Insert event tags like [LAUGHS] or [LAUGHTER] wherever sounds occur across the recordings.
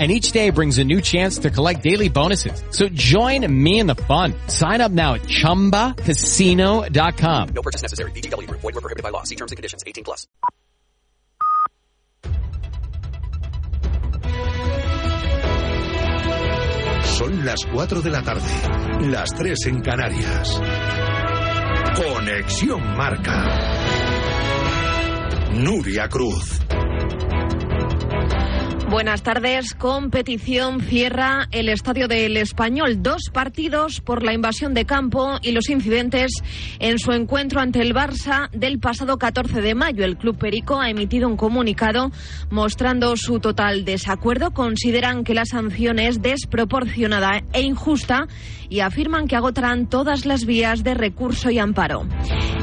and each day brings a new chance to collect daily bonuses. So join me in the fun. Sign up now at ChumbaCasino.com. No purchase necessary. VGW Group. Void were prohibited by law. See terms and conditions. 18 plus. Son las 4 de la tarde. Las 3 en Canarias. Conexión Marca. Nuria Cruz. Buenas tardes. Competición cierra el estadio del Español. Dos partidos por la invasión de campo y los incidentes en su encuentro ante el Barça del pasado 14 de mayo. El Club Perico ha emitido un comunicado mostrando su total desacuerdo. Consideran que la sanción es desproporcionada e injusta y afirman que agotarán todas las vías de recurso y amparo.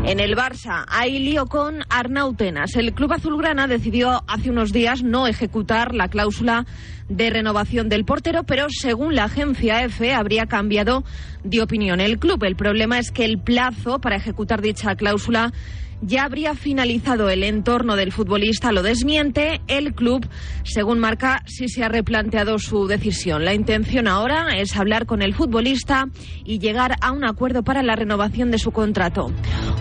En el Barça hay lío con Arnautenas. El club azulgrana decidió hace unos días no ejecutar la cláusula de renovación del portero, pero según la agencia EFE habría cambiado de opinión el club. El problema es que el plazo para ejecutar dicha cláusula ya habría finalizado el entorno del futbolista, lo desmiente. El club, según marca, sí se ha replanteado su decisión. La intención ahora es hablar con el futbolista y llegar a un acuerdo para la renovación de su contrato.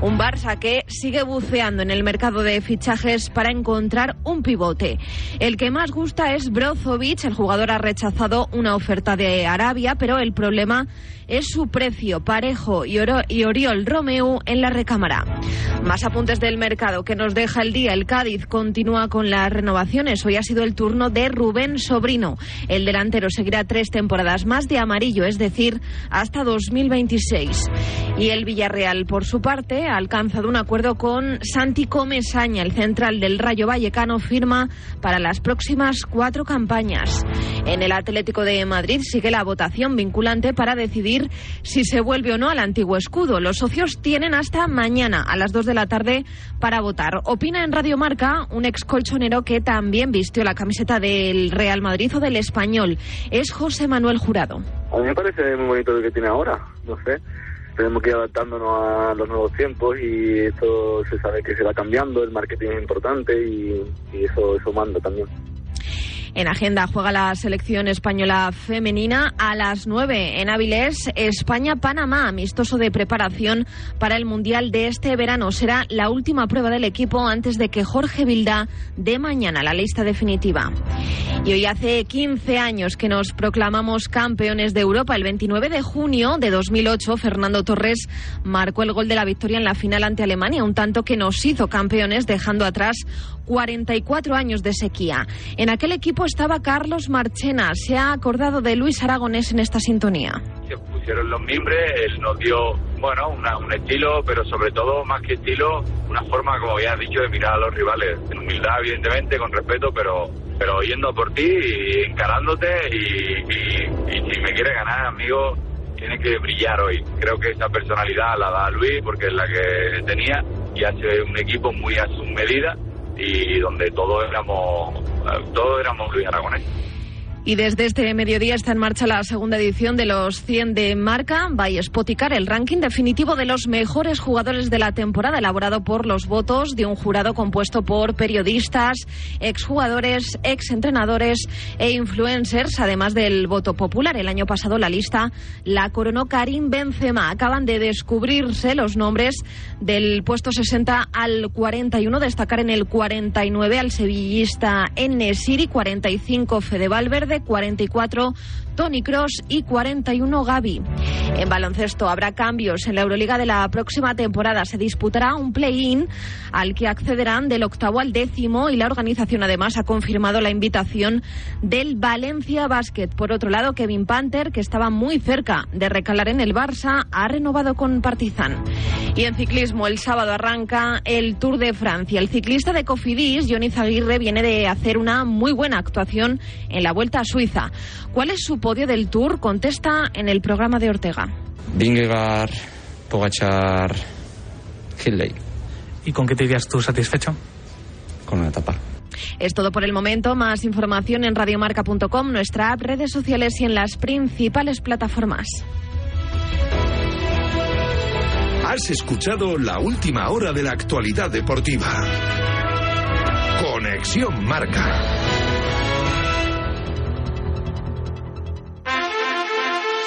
Un Barça que sigue buceando en el mercado de fichajes para encontrar un pivote. El que más gusta es Brozovic. El jugador ha rechazado una oferta de Arabia, pero el problema es su precio parejo y, y Oriol Romeu en la recámara. Más apuntes del mercado que nos deja el día. El Cádiz continúa con las renovaciones. Hoy ha sido el turno de Rubén Sobrino. El delantero seguirá tres temporadas más de amarillo, es decir, hasta 2026. Y el Villarreal, por su parte, ha alcanzado un acuerdo con Santi Comesaña, el central del Rayo Vallecano, firma para las próximas cuatro campañas. En el Atlético de Madrid sigue la votación vinculante para decidir si se vuelve o no al antiguo escudo. Los socios tienen hasta mañana a las 2 de la tarde para votar. Opina en Radio Marca un ex colchonero que también vistió la camiseta del Real Madrid o del Español. Es José Manuel Jurado. A mí me parece muy bonito lo que tiene ahora, no sé. Tenemos que ir adaptándonos a los nuevos tiempos y esto se sabe que se va cambiando, el marketing es importante y, y eso, eso manda también. En agenda juega la selección española femenina a las 9 en Avilés, España-Panamá, amistoso de preparación para el Mundial de este verano. Será la última prueba del equipo antes de que Jorge Vilda dé mañana la lista definitiva. Y hoy hace 15 años que nos proclamamos campeones de Europa. El 29 de junio de 2008, Fernando Torres marcó el gol de la victoria en la final ante Alemania, un tanto que nos hizo campeones dejando atrás 44 años de sequía. En aquel equipo estaba Carlos Marchena. Se ha acordado de Luis Aragonés en esta sintonía. Se pusieron los mimbres, él nos dio, bueno, un estilo, pero sobre todo, más que estilo, una forma, como ya has dicho, de mirar a los rivales. En humildad, evidentemente, con respeto, pero pero yendo por ti y encarándote y, y si me quiere ganar, amigo, tiene que brillar hoy. Creo que esa personalidad la da Luis porque es la que tenía y hace un equipo muy a su medida y donde todos éramos, todos éramos Luis. Y desde este mediodía está en marcha la segunda edición de los 100 de marca by Spoticar, el ranking definitivo de los mejores jugadores de la temporada, elaborado por los votos de un jurado compuesto por periodistas, exjugadores, exentrenadores e influencers, además del voto popular. El año pasado la lista la coronó Karim Benzema. Acaban de descubrirse los nombres del puesto 60 al 41, destacar en el 49 al sevillista Enesiri, 45 Fede Valverde, CR, 44 Tony Cross y 41 Gaby. En baloncesto habrá cambios en la Euroliga de la próxima temporada. Se disputará un play-in al que accederán del octavo al décimo y la organización además ha confirmado la invitación del Valencia Basket. Por otro lado, Kevin Panther, que estaba muy cerca de recalar en el Barça, ha renovado con Partizan. Y en ciclismo, el sábado arranca el Tour de Francia. El ciclista de Cofidis, Johnny Zaguirre, viene de hacer una muy buena actuación en la Vuelta a Suiza. ¿Cuál es su podio del Tour? Contesta en el programa de Ortega. Vingegaard, Pogachar, Hindley. ¿Y con qué te dirías tú satisfecho? Con una etapa. Es todo por el momento. Más información en radiomarca.com, nuestra app, redes sociales y en las principales plataformas. Has escuchado la última hora de la actualidad deportiva. Conexión Marca.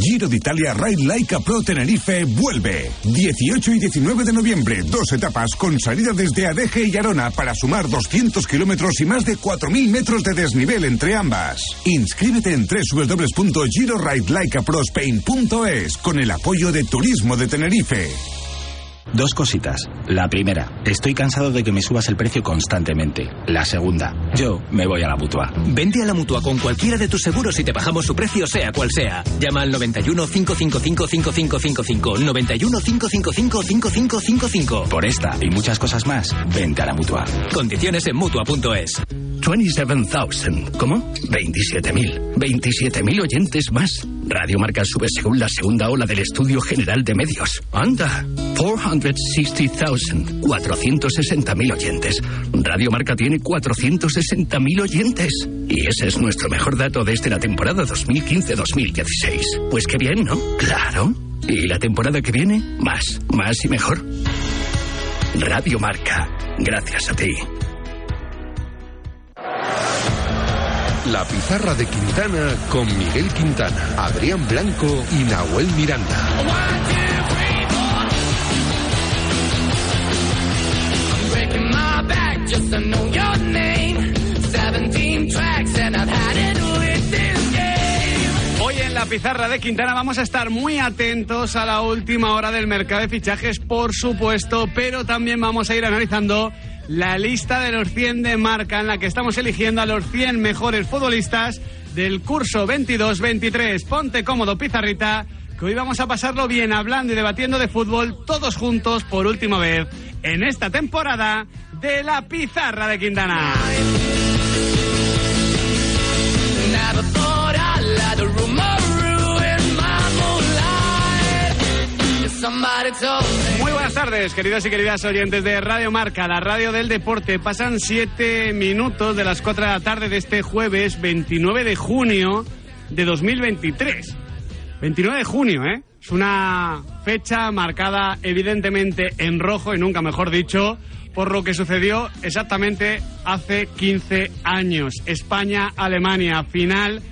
Giro de Italia Ride Laika Pro Tenerife vuelve. 18 y 19 de noviembre, dos etapas con salida desde Adeje y Arona para sumar 200 kilómetros y más de 4.000 metros de desnivel entre ambas. Inscríbete en www.giroridelaikaprospain.es con el apoyo de Turismo de Tenerife. Dos cositas. La primera, estoy cansado de que me subas el precio constantemente. La segunda, yo me voy a la mutua. Vente a la mutua con cualquiera de tus seguros y te bajamos su precio, sea cual sea. Llama al 91 555 5555. 91 555 5555. Por esta y muchas cosas más, vente a la mutua. Condiciones en mutua.es. 27,000. ¿Cómo? 27.000. 27.000 oyentes más. Radio Marca sube según la segunda ola del Estudio General de Medios. ¡Anda! 460,000. 460.000 oyentes. Radio Marca tiene 460.000 oyentes. Y ese es nuestro mejor dato desde la temporada 2015-2016. Pues qué bien, ¿no? Claro. Y la temporada que viene, más, más y mejor. Radio Marca. Gracias a ti. La pizarra de Quintana con Miguel Quintana, Adrián Blanco y Nahuel Miranda. Hoy en la pizarra de Quintana vamos a estar muy atentos a la última hora del mercado de fichajes, por supuesto, pero también vamos a ir analizando la lista de los 100 de marca en la que estamos eligiendo a los 100 mejores futbolistas del curso 22-23. Ponte cómodo, pizarrita, que hoy vamos a pasarlo bien hablando y debatiendo de fútbol todos juntos por última vez en esta temporada de la pizarra de Quintana. Muy buenas tardes, queridos y queridas oyentes de Radio Marca, la radio del deporte. Pasan siete minutos de las cuatro de la tarde de este jueves 29 de junio de 2023. 29 de junio, ¿eh? Es una fecha marcada evidentemente en rojo y nunca mejor dicho por lo que sucedió exactamente hace 15 años. España-Alemania, final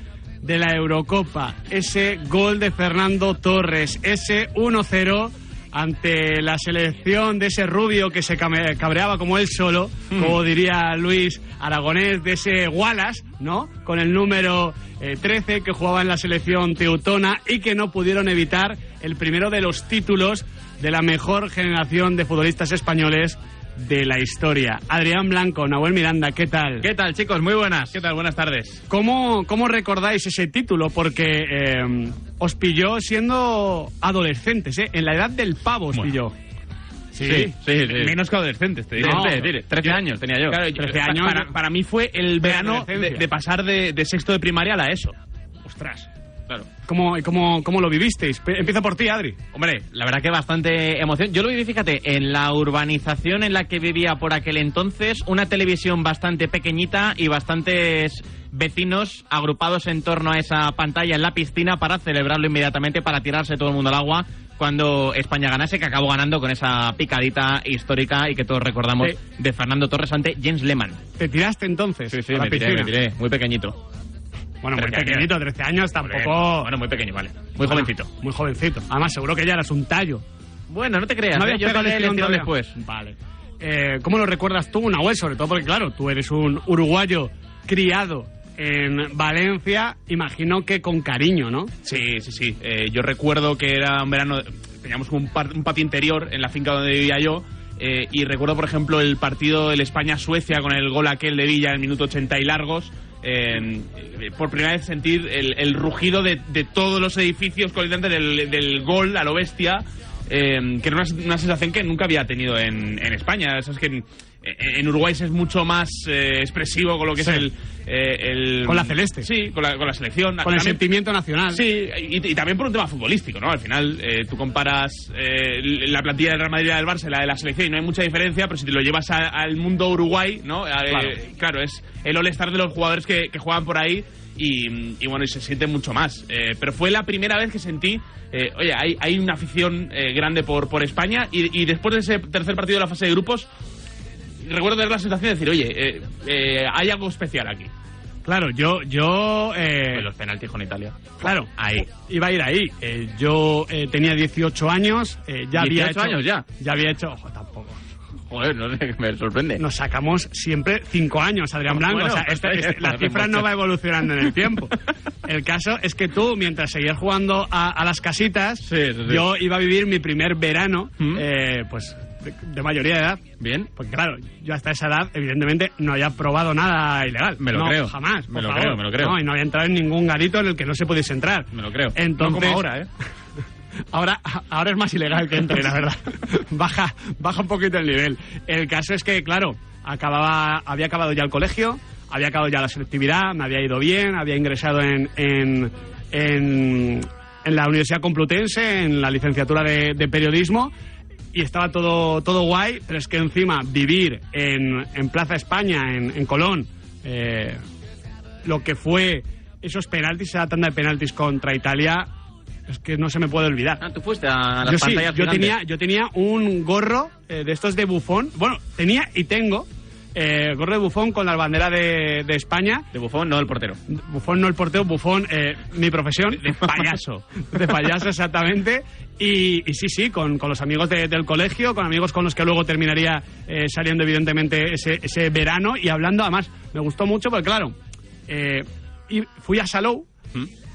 de la Eurocopa. Ese gol de Fernando Torres, ese 1-0 ante la selección de ese rubio que se cabreaba como él solo, como diría Luis Aragonés, de ese Wallace, ¿no? Con el número eh, 13 que jugaba en la selección teutona y que no pudieron evitar el primero de los títulos de la mejor generación de futbolistas españoles de la historia. Adrián Blanco, Nahuel Miranda, ¿qué tal? ¿Qué tal, chicos? Muy buenas. ¿Qué tal? Buenas tardes. ¿Cómo, cómo recordáis ese título? Porque eh, os pilló siendo adolescentes, ¿eh? En la edad del pavo os pilló. Sí, sí, sí, menos que adolescentes, te diré. No, Te diré. 13 años tenía yo. Claro, 13 Pa- años. Para, para mí fue el verano de, de pasar de, de sexto de primaria a la ESO. Ostras. Claro. ¿Cómo, cómo, ¿Cómo lo vivisteis? Empieza por ti, Adri. Hombre, la verdad que bastante emoción. Yo lo viví, fíjate, en la urbanización en la que vivía por aquel entonces, una televisión bastante pequeñita y bastantes vecinos agrupados en torno a esa pantalla en la piscina para celebrarlo inmediatamente, para tirarse todo el mundo al agua. cuando España ganase, que acabó ganando con esa picadita histórica y que todos recordamos Sí. de Fernando Torres ante James Lehmann. ¿Te tiraste entonces? Sí, sí, a la me tiré, me tiré, muy pequeñito. Bueno, muy 13 años. pequeñito, 13 años tampoco. Bueno, muy pequeño, vale. Muy Bueno, jovencito. Muy jovencito. Además, seguro que ya eras un tallo. Bueno, no te creas, No ¿eh? yo pegado pegué el el estirón estirón todavía. después. Vale. Eh, ¿Cómo lo recuerdas tú, Nahuel? Sobre todo porque, claro, tú eres un uruguayo criado en Valencia, imagino que con cariño, ¿no? Sí, sí, sí. Eh, yo recuerdo que era un verano, teníamos un, par- un patio interior en la finca donde vivía yo. eh, y recuerdo, por ejemplo, el partido del España-Suecia con el gol aquel de Villa en el minuto 80 y largos. Eh, por primera vez sentir el, rugido de, de todos los edificios colindantes del, del gol a lo bestia. eh, que era una, una sensación que nunca había tenido en, en España. Eso es que en, en Uruguay se es mucho más eh, expresivo con lo que Sí. es el, eh, el- Con la celeste. Sí, con la, con la selección. Con el sentimiento nacional. Sí, y, y también por un tema futbolístico, ¿no? Al final, eh, tú comparas eh, la plantilla del Real Madrid y la del Barça, y la de la selección, y no hay mucha diferencia, pero si te lo llevas a- al mundo Uruguay, ¿no? Eh, Claro. claro, es el all-star de los jugadores que, que juegan por ahí, y, y bueno, y se siente mucho más. Eh, pero fue la primera vez que sentí, eh, oye, hay, hay una afición eh, grande por, por España, y, y después de ese tercer partido de la fase de grupos, recuerdo tener la sensación de decir, oye, eh, eh, hay algo especial aquí. Claro, yo, yo, eh, Los penaltis con Italia. claro, Ahí. iba a ir ahí. Eh, yo eh, tenía 18 años, eh, ya había 18 hecho, años ya. ya había hecho, ojo, tampoco. Joder, no sé, me sorprende. Nos sacamos siempre 5 años, Adrián Blanco. Bueno, o sea, pues, [LAUGHS] esta- la pues, cifra pues, no va evolucionando en el tiempo. El caso es que tú, mientras seguías jugando a, a las casitas, sí, sí. yo iba a vivir mi primer verano, ¿Mm? eh, pues, de, de mayoría de edad. Bien. Porque claro, yo hasta esa edad, evidentemente, no había probado nada ilegal. Me lo No, creo. Jamás. Me lo favor. creo, me lo creo. No, y no había entrado en ningún garito en el que no se pudiese entrar. Me lo creo. Entonces, No como ahora, ¿eh? [LAUGHS] Ahora, ahora es más ilegal que entre, la verdad. [LAUGHS] baja, baja un poquito el nivel. El caso es que, claro, acababa, había acabado ya el colegio, había acabado ya la selectividad, me había ido bien, había ingresado en, en, en, en la Universidad Complutense, en la licenciatura de, de periodismo, y estaba todo, todo guay, pero es que encima vivir en, en Plaza España, en, en Colón, eh, lo que fue esos penaltis, esa tanda de penaltis contra Italia, es que no se me puede olvidar. Ah, tú fuiste a las Yo sí, pantallas yo gigantes. tenía, yo tenía un gorro eh, de estos de bufón. Bueno, tenía y tengo eh, gorro de bufón con la bandera de, de España. De bufón, no el portero. Bufón no el portero, bufón eh, mi profesión. De payaso. [LAUGHS] de payaso, exactamente. Y, y sí, sí, con, con los amigos de- del colegio, con amigos con los que luego terminaría eh, saliendo, evidentemente, ese, ese verano y hablando. Además, me gustó mucho porque, claro, eh, y fui a Salou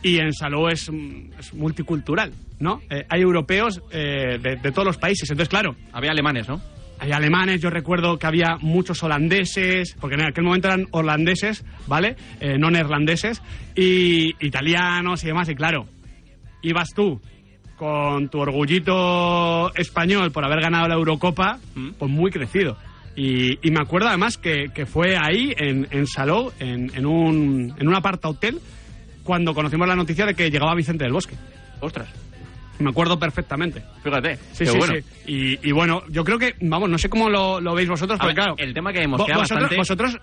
y en Salou es, mm, es multicultural, ¿no? Eh, hay europeos de, de todos los países. Entonces, claro, Había alemanes, ¿no? Hay alemanes, yo recuerdo que había muchos holandeses, porque en aquel momento eran holandeses, ¿vale? Eh, no neerlandeses, y italianos y demás, y claro, ibas tú con tu orgullito español por haber ganado la Eurocopa, pues muy crecido. Y, y me acuerdo además que, que fue ahí, en, en Salou, en, en un, en un aparta hotel, cuando conocimos la noticia de que llegaba Vicente del Bosque. Ostras. Me acuerdo perfectamente. Fíjate. Sí, sí, bueno. sí. Y, y bueno, yo creo que, vamos, no sé cómo lo, lo veis vosotros, ver, claro. el tema que vo- mosquea vosotros, bastante- vosotros,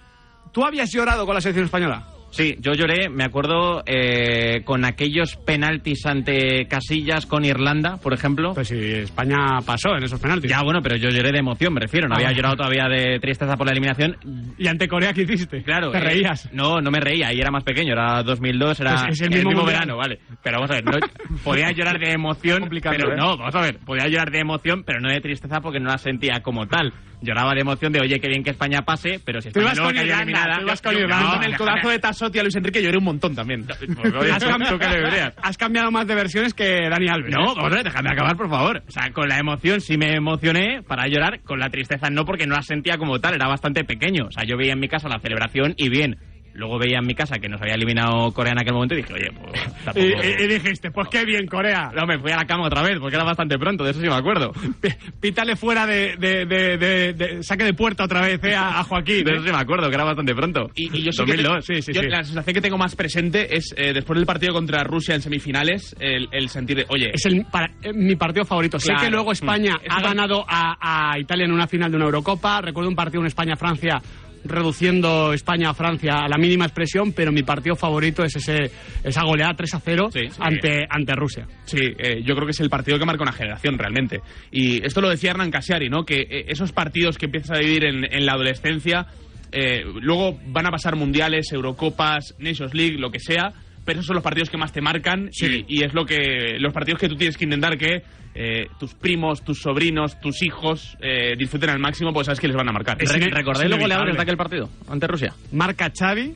¿tú habías llorado con la selección española? Sí, yo lloré, me acuerdo, eh, con aquellos penaltis ante Casillas con Irlanda, por ejemplo. Pues si España pasó en esos penaltis. Ya, bueno, pero yo lloré de emoción, me refiero. No Ah. había llorado todavía de tristeza por la eliminación. ¿Y ante Corea qué hiciste? Claro. ¿Te eh, reías? no, no me reía, ahí era más pequeño, era 2002, era Pues es el mismo verano, vale. Pero vamos a ver, no, [LAUGHS] podía llorar de emoción, pero ¿eh? no, vamos a ver, podía llorar de emoción, pero no de tristeza porque no la sentía como tal. Lloraba de emoción de, oye, qué bien que España pase, pero si España cayó Irlanda, eliminada... tú ibas con Irlanda. no, con el codazo de Tassotti a Luis Enrique lloré un montón también. Pues, Has, cam- tú que deberías. [LAUGHS] has cambiado más de versiones que Dani Alves. No, ver, déjame acabar, por favor. O sea, con la emoción sí me emocioné para llorar, con la tristeza no, porque no la sentía como tal, era bastante pequeño. O sea, yo veía en mi casa la celebración y bien. Luego veía en mi casa que nos había eliminado Corea en aquel momento y dije, oye, pues [LAUGHS] tampoco... Y, y- dijiste, pues qué bien, Corea. No, me fui a la cama otra vez, porque era bastante pronto, de eso sí me acuerdo. P- Pítale fuera de, de, de, de- de- saque de puerta otra vez eh, a, a Joaquín. De ¿eh? eso sí me acuerdo, que era bastante pronto. Y, y yo sí que 2002. te- yo la sensación que tengo más presente es eh, después del partido contra Rusia en semifinales, el, el sentir de, oye, Es el, para- eh, mi partido favorito. Sé Claro. que luluego España Mm. ha ganado a, a Italia en una final de una Eurocopa. Recuerdo un partido en España-Francia reduciendo España a Francia a la mínima expresión, pero mi partido favorito es ese, esa goleada 3 a 0 ante, ante Rusia. Sí, eh, yo creo que es el partido que marca una generación realmente. Y esto lo decía Hernán Casiari, ¿no? Que eh, esos partidos que empiezas a vivir en, en la adolescencia, eh, luego van a pasar mundiales, Eurocopas, Nations League, lo que sea, pero esos son los partidos que más te marcan y, y es lo que los partidos que tú tienes que intentar que eh, tus primos, tus sobrinos, tus hijos eh, disfruten al máximo, pues sabes que les van a marcar. Es ine- ¿Recordáis los goleadores de aquel partido ante Rusia? Marca Xavi,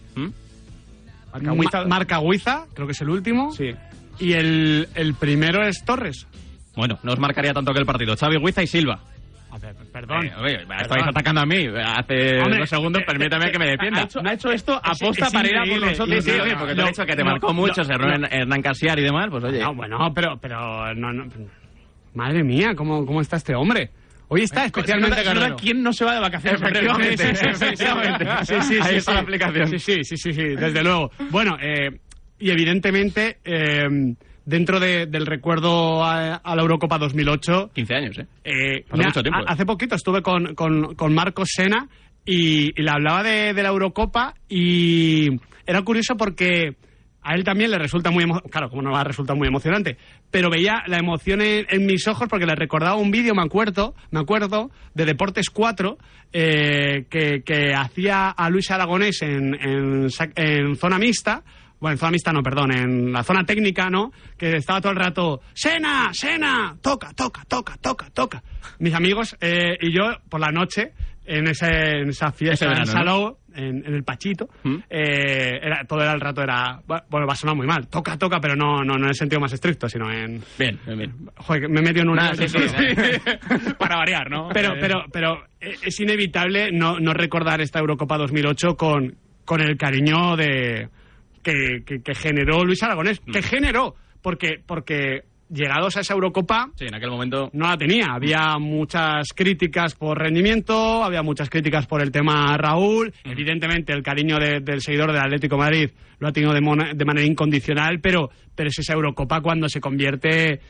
Marca Ma- Huiza. marca Huiza, creo que es el último. Sí. Y el, el primero es Torres. Bueno, no os marcaría tanto que el partido. Xavi Huiza y Silva. Perdón. Eh, oye, estáis atacando a mí. Hace Hombre, dos segundos, eh, permítame que me defienda. Ha hecho, ha hecho esto aposta para ir a por nosotros. Sí, sí, No, oye, no, porque te no, he dicho que te no, marcó mucho, no, se no. Hernán Casiar y demás, pues oye. No, bueno, pero, pero no, no. Madre mía, ¿cómo, cómo está este hombre? Hoy está especialmente Es verdad, cargado. ¿Quién no se va de vacaciones? Efectivamente, [LAUGHS] Sí, sí, sí, efectivamente. [LAUGHS] Sí, Ahí está sí. la aplicación. Sí, sí, sí, sí, sí, desde luego. Bueno, eh, y evidentemente, eh, dentro de- del recuerdo a, a la Eurocopa 2008... 15 años, ¿eh? eh, Hace mucho tiempo, ¿eh? Hace poquito estuve con, con, con Marcos Sena y, y le hablaba de, de la Eurocopa y era curioso porque a él también le resulta muy emo- claro, como no va a resultar muy emocionante, pero veía la emoción en, en mis ojos porque le recordaba un vídeo, me acuerdo, me acuerdo, de Deportes 4 eh, que, que hacía a Luis Aragonés en, en, en zona mixta. Bueno, en zona mixta no, perdón, en la zona técnica, ¿no? Que estaba todo el rato, Sena, Sena, toca, toca, toca, toca, toca. Mis amigos eh, y yo por la noche en, ese, en esa fiesta Ese en verano, Salou, en, en el Pachito, eh, era, todo era el rato era, bueno, va a sonar muy mal, toca, toca, pero no, no, no en el sentido más estricto, sino en... Bien, bien, bien. Joder, me he metido en un... Nada, sí, sí, [LAUGHS] Para variar, ¿no? Pero, Eh, pero, pero es inevitable no, no recordar esta Eurocopa 2008 con, con el cariño de que, que- que generó Luis Aragonés. Que generó, porque, porque llegados a esa Eurocopa Sí, en aquel momento. no la tenía. Había muchas críticas por rendimiento, había muchas críticas por el tema Raúl. Evidentemente, el cariño de- del seguidor del Atlético de Madrid lo ha tenido de, mona- de manera incondicional, pero, pero es esa Eurocopa cuando se convierte,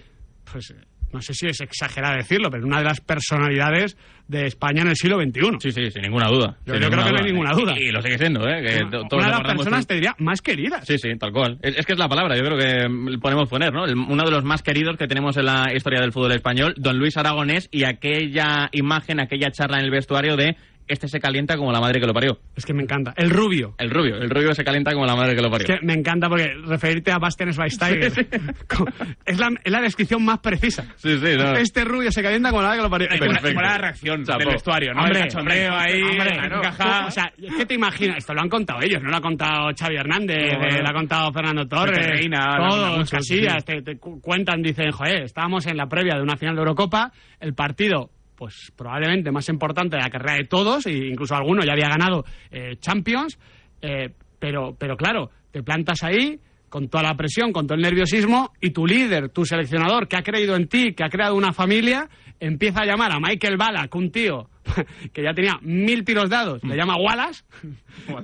pues no sé si es exagerado decirlo, pero una de las personalidades de España en el siglo XXI. Sí, sí, sin ninguna duda. Yo- creo que no hay ninguna duda. Y, y lo sigue siendo, ¿eh? Que to- todos una de las personas, con- te diría, más queridas. Sí, sí, tal cual. Es, es que es la palabra, yo creo que podemos poner, ¿no? El- uno de los más queridos que tenemos en la historia del fútbol español, don Luis Aragonés, y aquella imagen, aquella charla en el vestuario de este se calienta como la madre que lo parió. Es que me encanta. El rubio. El rubio, el rubio se calienta como la madre que lo parió. Es que me encanta porque referirte a Bastian Schweinsteiger [LAUGHS] es, la, es la descripción más precisa. Sí, sí, no. Este rubio se calienta con la hora que lo parió. Buena- buena reacción del vestuario, ¿no? Hombre, El cachondeo ahí, hombre, claro. O sea, es que te imaginas, esto lo han contado ellos, no lo ha contado Xavi Hernández, No, eh, no. lo ha contado Fernando Torres, Reina, todos, Casillas, sí. te, te cu- cuentan, dicen, joder, estábamos en la previa de una final de Eurocopa, el partido pues probablemente más importante de la carrera de todos, e incluso alguno ya había ganado eh, Champions, eh, pero, pero claro, te plantas ahí con toda la presión, con todo el nerviosismo, y tu líder, tu seleccionador, que ha creído en ti, que ha creado una familia, empieza a llamar a Michael Ballack, un tío [LAUGHS] que ya tenía mil tiros dados, le llama [LAUGHS] Wallace,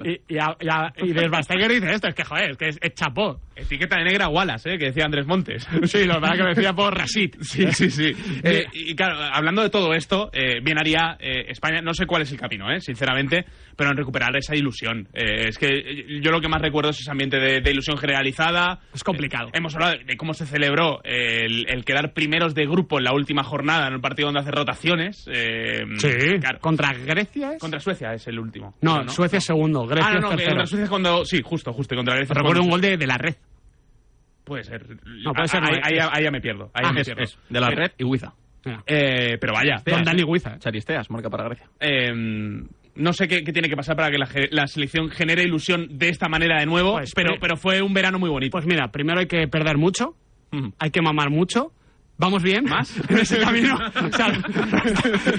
y, y, a- y, a- y Desbasteiger dice esto, es que joder, es que es, es chapó. Etiqueta de negra Wallace, ¿eh? que decía Andrés Montes. [LAUGHS] Sí, lo verdad que me decía por Rasit. Sí, sí, sí. Eh, y claro, hablando de todo esto, eh, bien haría eh, España, no sé cuál es el camino, eh, sinceramente, pero en recuperar esa ilusión. Eh, es que yo lo que más recuerdo es ese ambiente de, de ilusión generalizada. Es complicado. Hemos hablado de, de cómo se celebró el, el quedar primeros de grupo en la última jornada en el partido donde hace rotaciones. eh, Sí, claro. contra Grecia es... Contra Suecia es el último. No, ¿no? Suecia es segundo, Grecia ah, no, tercero. contra Suecia es cuando. Sí, justo, justo. Contra Grecia. Recuerdo un gol de, de la red. Puede ser. No, puede ser, Ahí, ya me pierdo. Ahí Ah, ya me es- pierdo. Es de la Eh, red y Huiza. eh, pero vaya. Don Dani Huiza. Charisteas, marca para Grecia. Eh, no sé qué, qué tiene que pasar para que la, selección genere ilusión de esta manera de nuevo, Pues, pero, eh, pero fue un verano muy bonito. Pues mira, primero hay que perder mucho, hay que mamar mucho. ¿Vamos bien? ¿Más? [LAUGHS] En ese camino. O sea, [LAUGHS]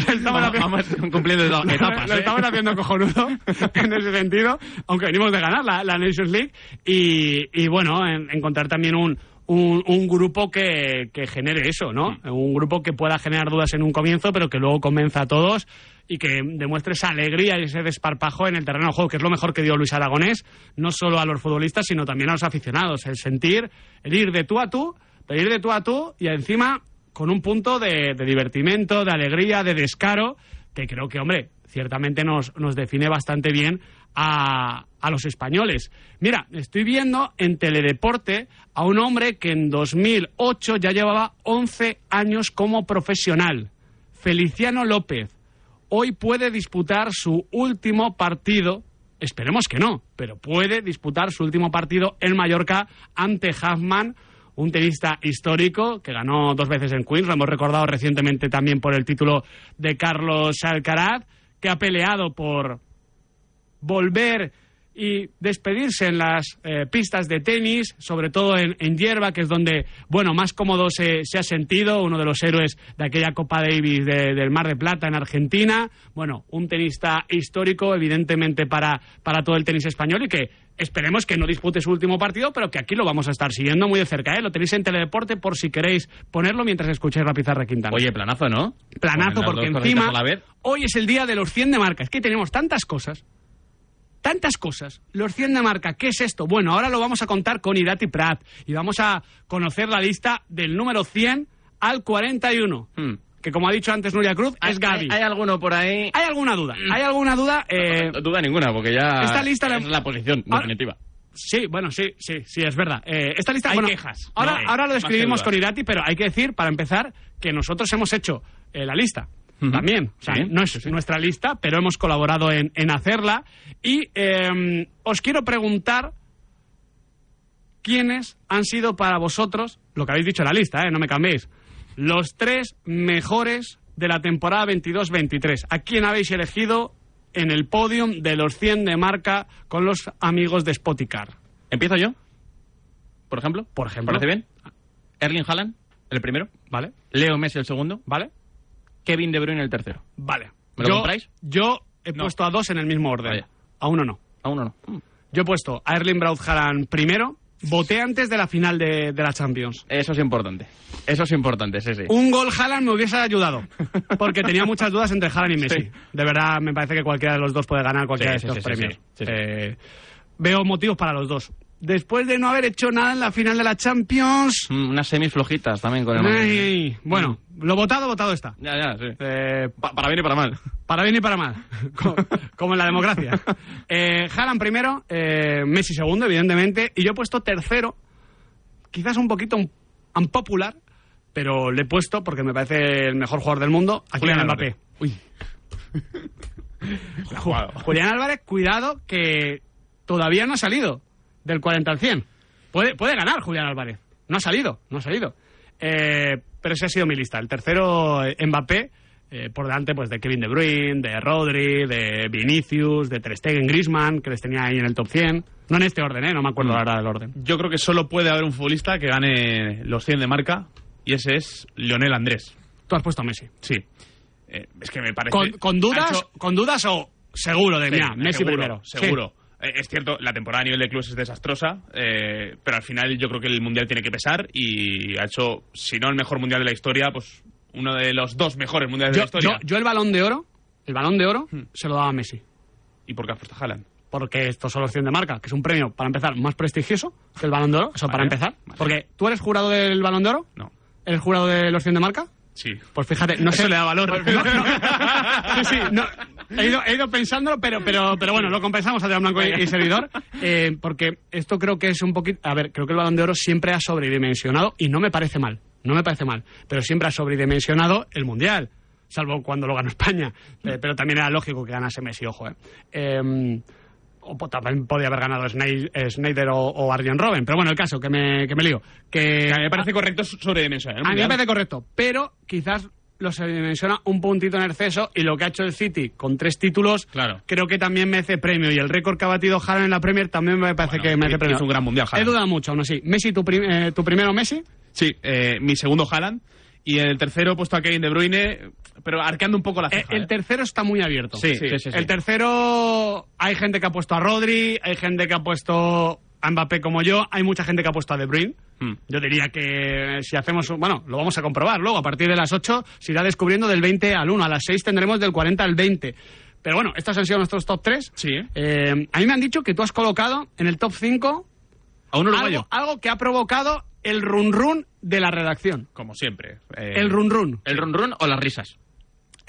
estamos Vamos, vamos cumpliendo [LAUGHS] etapas, Lo ¿eh? estamos haciendo cojonudo en ese sentido, aunque venimos de ganar la, la Nations League. Y, y bueno, en- encontrar también un, un, un grupo que, que genere eso, ¿no? Un grupo que pueda generar dudas en un comienzo, pero que luego convenza a todos y que demuestre esa alegría y ese desparpajo en el terreno de juego, que es lo mejor que dio Luis Aragonés, no solo a los futbolistas, sino también a los aficionados. El sentir, el ir de tú a tú, el ir de tú a tú y encima con un punto de, de divertimento, de alegría, de descaro, que creo que, hombre, ciertamente nos, nos define bastante bien a, a los españoles. Mira, estoy viendo en Teledeporte a un hombre que en 2008 ya llevaba 11 años como profesional, Feliciano López. Hoy puede disputar su último partido, esperemos que no, pero puede disputar su último partido en Mallorca ante Huffman, un tenista histórico que ganó dos veces en Queens, lo hemos recordado recientemente también por el título de Carlos Alcaraz, que ha peleado por volver y despedirse en las eh, pistas de tenis, sobre todo en, en, hierba, que es donde, bueno, más cómodo se, se, ha sentido, uno de los héroes de aquella Copa Davis de, del Mar de Plata en Argentina. Bueno, un tenista histórico, evidentemente, para, para todo el tenis español y que esperemos que no dispute su último partido, pero que aquí lo vamos a estar siguiendo muy de cerca. ¿eh? Lo tenéis en Teledeporte por si queréis ponerlo mientras escucháis la pizarra Quintana. Oye, planazo, ¿no? Planazo, porque encima hoy es el día de los 100 de marca. Es que tenemos tantas cosas tantas cosas. Los 100 de marca, ¿qué es esto? Bueno, ahora lo vamos a contar con Irati Prat y vamos a conocer la lista del número 100 al 41. Hmm. Que como ha dicho antes Nuria Cruz, ¿Hay, es Gaby. Hay, ¿Hay, alguno por ahí? ¿Hay alguna duda? ¿Hay alguna duda? Eh... No, duda ninguna, porque ya esta lista es la, la posición ahora, definitiva. Sí, bueno, sí, sí, sí, es verdad. Eh, esta lista, hay bueno, quejas. Ahora, no hay, ahora lo describimos con Irati, pero hay que decir, para empezar, que nosotros hemos hecho eh, la lista. Uh -huh. También, o sea, sí, no es sí. nuestra lista, pero hemos colaborado en, en hacerla. Y eh, os quiero preguntar quiénes han sido para vosotros, lo que habéis dicho en la lista, ¿eh? no me cambiéis, los tres mejores de la temporada 22-23. ¿A quién habéis elegido en el podium de los 100 de marca con los amigos de Spoticar? ¿Empiezo yo? ¿Por ejemplo? Por ejemplo. ¿Parece bien? Erling Haaland, el primero. Vale. Leo Messi, el segundo. Vale. Kevin De Bruyne, el tercero. Vale. ¿Me lo yo, compráis? Yo he No. puesto a dos en el mismo orden. Vaya. A uno no. A uno no. Yo he puesto a Erling Braut Haaland primero. Voté antes de la final de, de la Champions. Eso es importante. Eso es importante, sí, sí. Un gol Haaland me hubiese ayudado. Porque tenía muchas dudas entre Haaland y [LAUGHS] Messi. Sí. De verdad, me parece que cualquiera de los dos puede ganar cualquiera Sí, de estos sí, premios. Eh, veo motivos para los dos. Después de no haber hecho nada en la final de la Champions. Mm, unas semis flojitas también con el ay, bueno, lo votado, votado está. Ya, ya, sí. Eh, Pa- para bien y para mal. para bien y para mal, [LAUGHS] Co- como en la democracia. Eh, Haaland primero, eh, Messi segundo, evidentemente, y yo he puesto tercero, quizás un poquito un- unpopular, pero le he puesto porque me parece el mejor jugador del mundo, a Julián Mbappé. Uy. [LAUGHS] Ju- Julián Álvarez, cuidado que todavía no ha salido del 40 al 100. Puede, puede ganar Julián Álvarez. No ha salido, no ha salido. Eh, pero esa ha sido mi lista. El tercero, eh, Mbappé, eh, por delante pues de Kevin De Bruyne, de Rodri, de Vinicius, de Ter Stegen, Griezmann, que les tenía ahí en el top 100. No en este orden, ¿eh? No me acuerdo ahora del orden. Yo creo que solo puede haber un futbolista que gane los 100 de marca y ese es Lionel Andrés. Tú has puesto a Messi. Sí. Eh, es que me parece... ¿Con, con dudas, hecho- ¿Con dudas o seguro de Sí, mira, Messi seguro, primero? Seguro. Es cierto, la temporada a nivel de clubes es desastrosa, eh, pero al final yo creo que el Mundial tiene que pesar y ha hecho, si no el mejor Mundial de la historia, pues uno de los dos mejores Mundiales Yo, de la historia. yo- yo el balón de oro, el balón de oro, Hmm. se lo daba a Messi. ¿Y por qué has puesto a Haaland? Porque estos son los 100 de marca, que es un premio, para empezar, más prestigioso que el balón de oro. Eso para empezar. vale. Porque tú eres jurado del balón de oro. No. ¿Eres jurado de los 100 de marca? Sí. Pues fíjate, no Eso sé. le da valor. No, no. [LAUGHS] Sí, sí, no. He ido, he ido pensándolo, pero, pero, pero bueno, lo compensamos Adrián Blanco y, y servidor. eh, porque esto creo que es un poquito. A ver, creo que el balón de oro siempre ha sobredimensionado y no me parece mal. No me parece mal. Pero siempre ha sobredimensionado el mundial. Salvo cuando lo ganó España. Eh, pero también era lógico que ganase Messi, ojo, eh. Eh, o también podía haber ganado eh, Snyder o, o Arjen Robben. Pero bueno, el caso, que me, que me lío. Que A mí me parece correcto sobredimensionar. el a mí me parece correcto, pero quizás lo sobredimensiona un puntito en exceso y lo que ha hecho el City con tres títulos Claro. creo que también merece premio y el récord que ha batido Haaland en la Premier también me parece Bueno, que merece premio. un gran Mundial, He Haaland. dudado mucho aún así. Messi, tu, prim- eh, tu primero Messi. Sí, eh, mi segundo Haaland. Y el tercero he puesto a Kevin De Bruyne, pero arqueando un poco la Eh, ceja. el tercero está muy abierto. Sí, sí, sí, sí. El tercero hay gente que ha puesto a Rodri, hay gente que ha puesto a Mbappé como yo, hay mucha gente que ha puesto a De Bruyne. Hmm. Yo diría que si hacemos, un- bueno, lo vamos a comprobar luego, a partir de las 8 se irá descubriendo del 20 al 1, a las 6 tendremos del 40 al 20. Pero bueno, estos han sido nuestros top 3. Sí, ¿eh? Eh, a mí me han dicho que tú has colocado en el top 5 A un uruguayo. algo, algo que ha provocado el run run de la redacción. Como siempre. Eh, El run run. ¿El run run o las risas?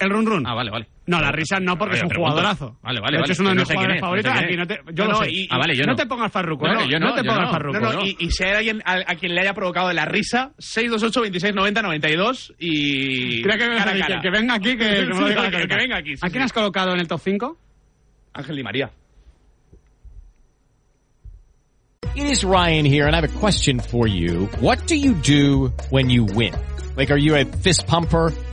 El run run. Ah, vale, vale. No, la risa no, porque es un pregunto. jugadorazo. Vale, vale, De hecho, vale. es uno de No mis quién jugadores es, favoritos. no Aquí no te, yo No, lo no, sé. y- Ah, vale, yo no no. te pongas farruco. No, No, no, yo no, no te yo pongas no. farruco. No, no, y, y si hay alguien a, a quien le haya provocado la risa, 628 26 90 92 y. Creo que, cara a que- cara. que venga aquí, que, que me lo diga la que, cabeza. que venga aquí. sí, ¿A quién sí. has colocado en el top 5? Ángel Di María. It is Ryan here, and I have a question for you. What do you do when you win? Like, are you a fist pumper?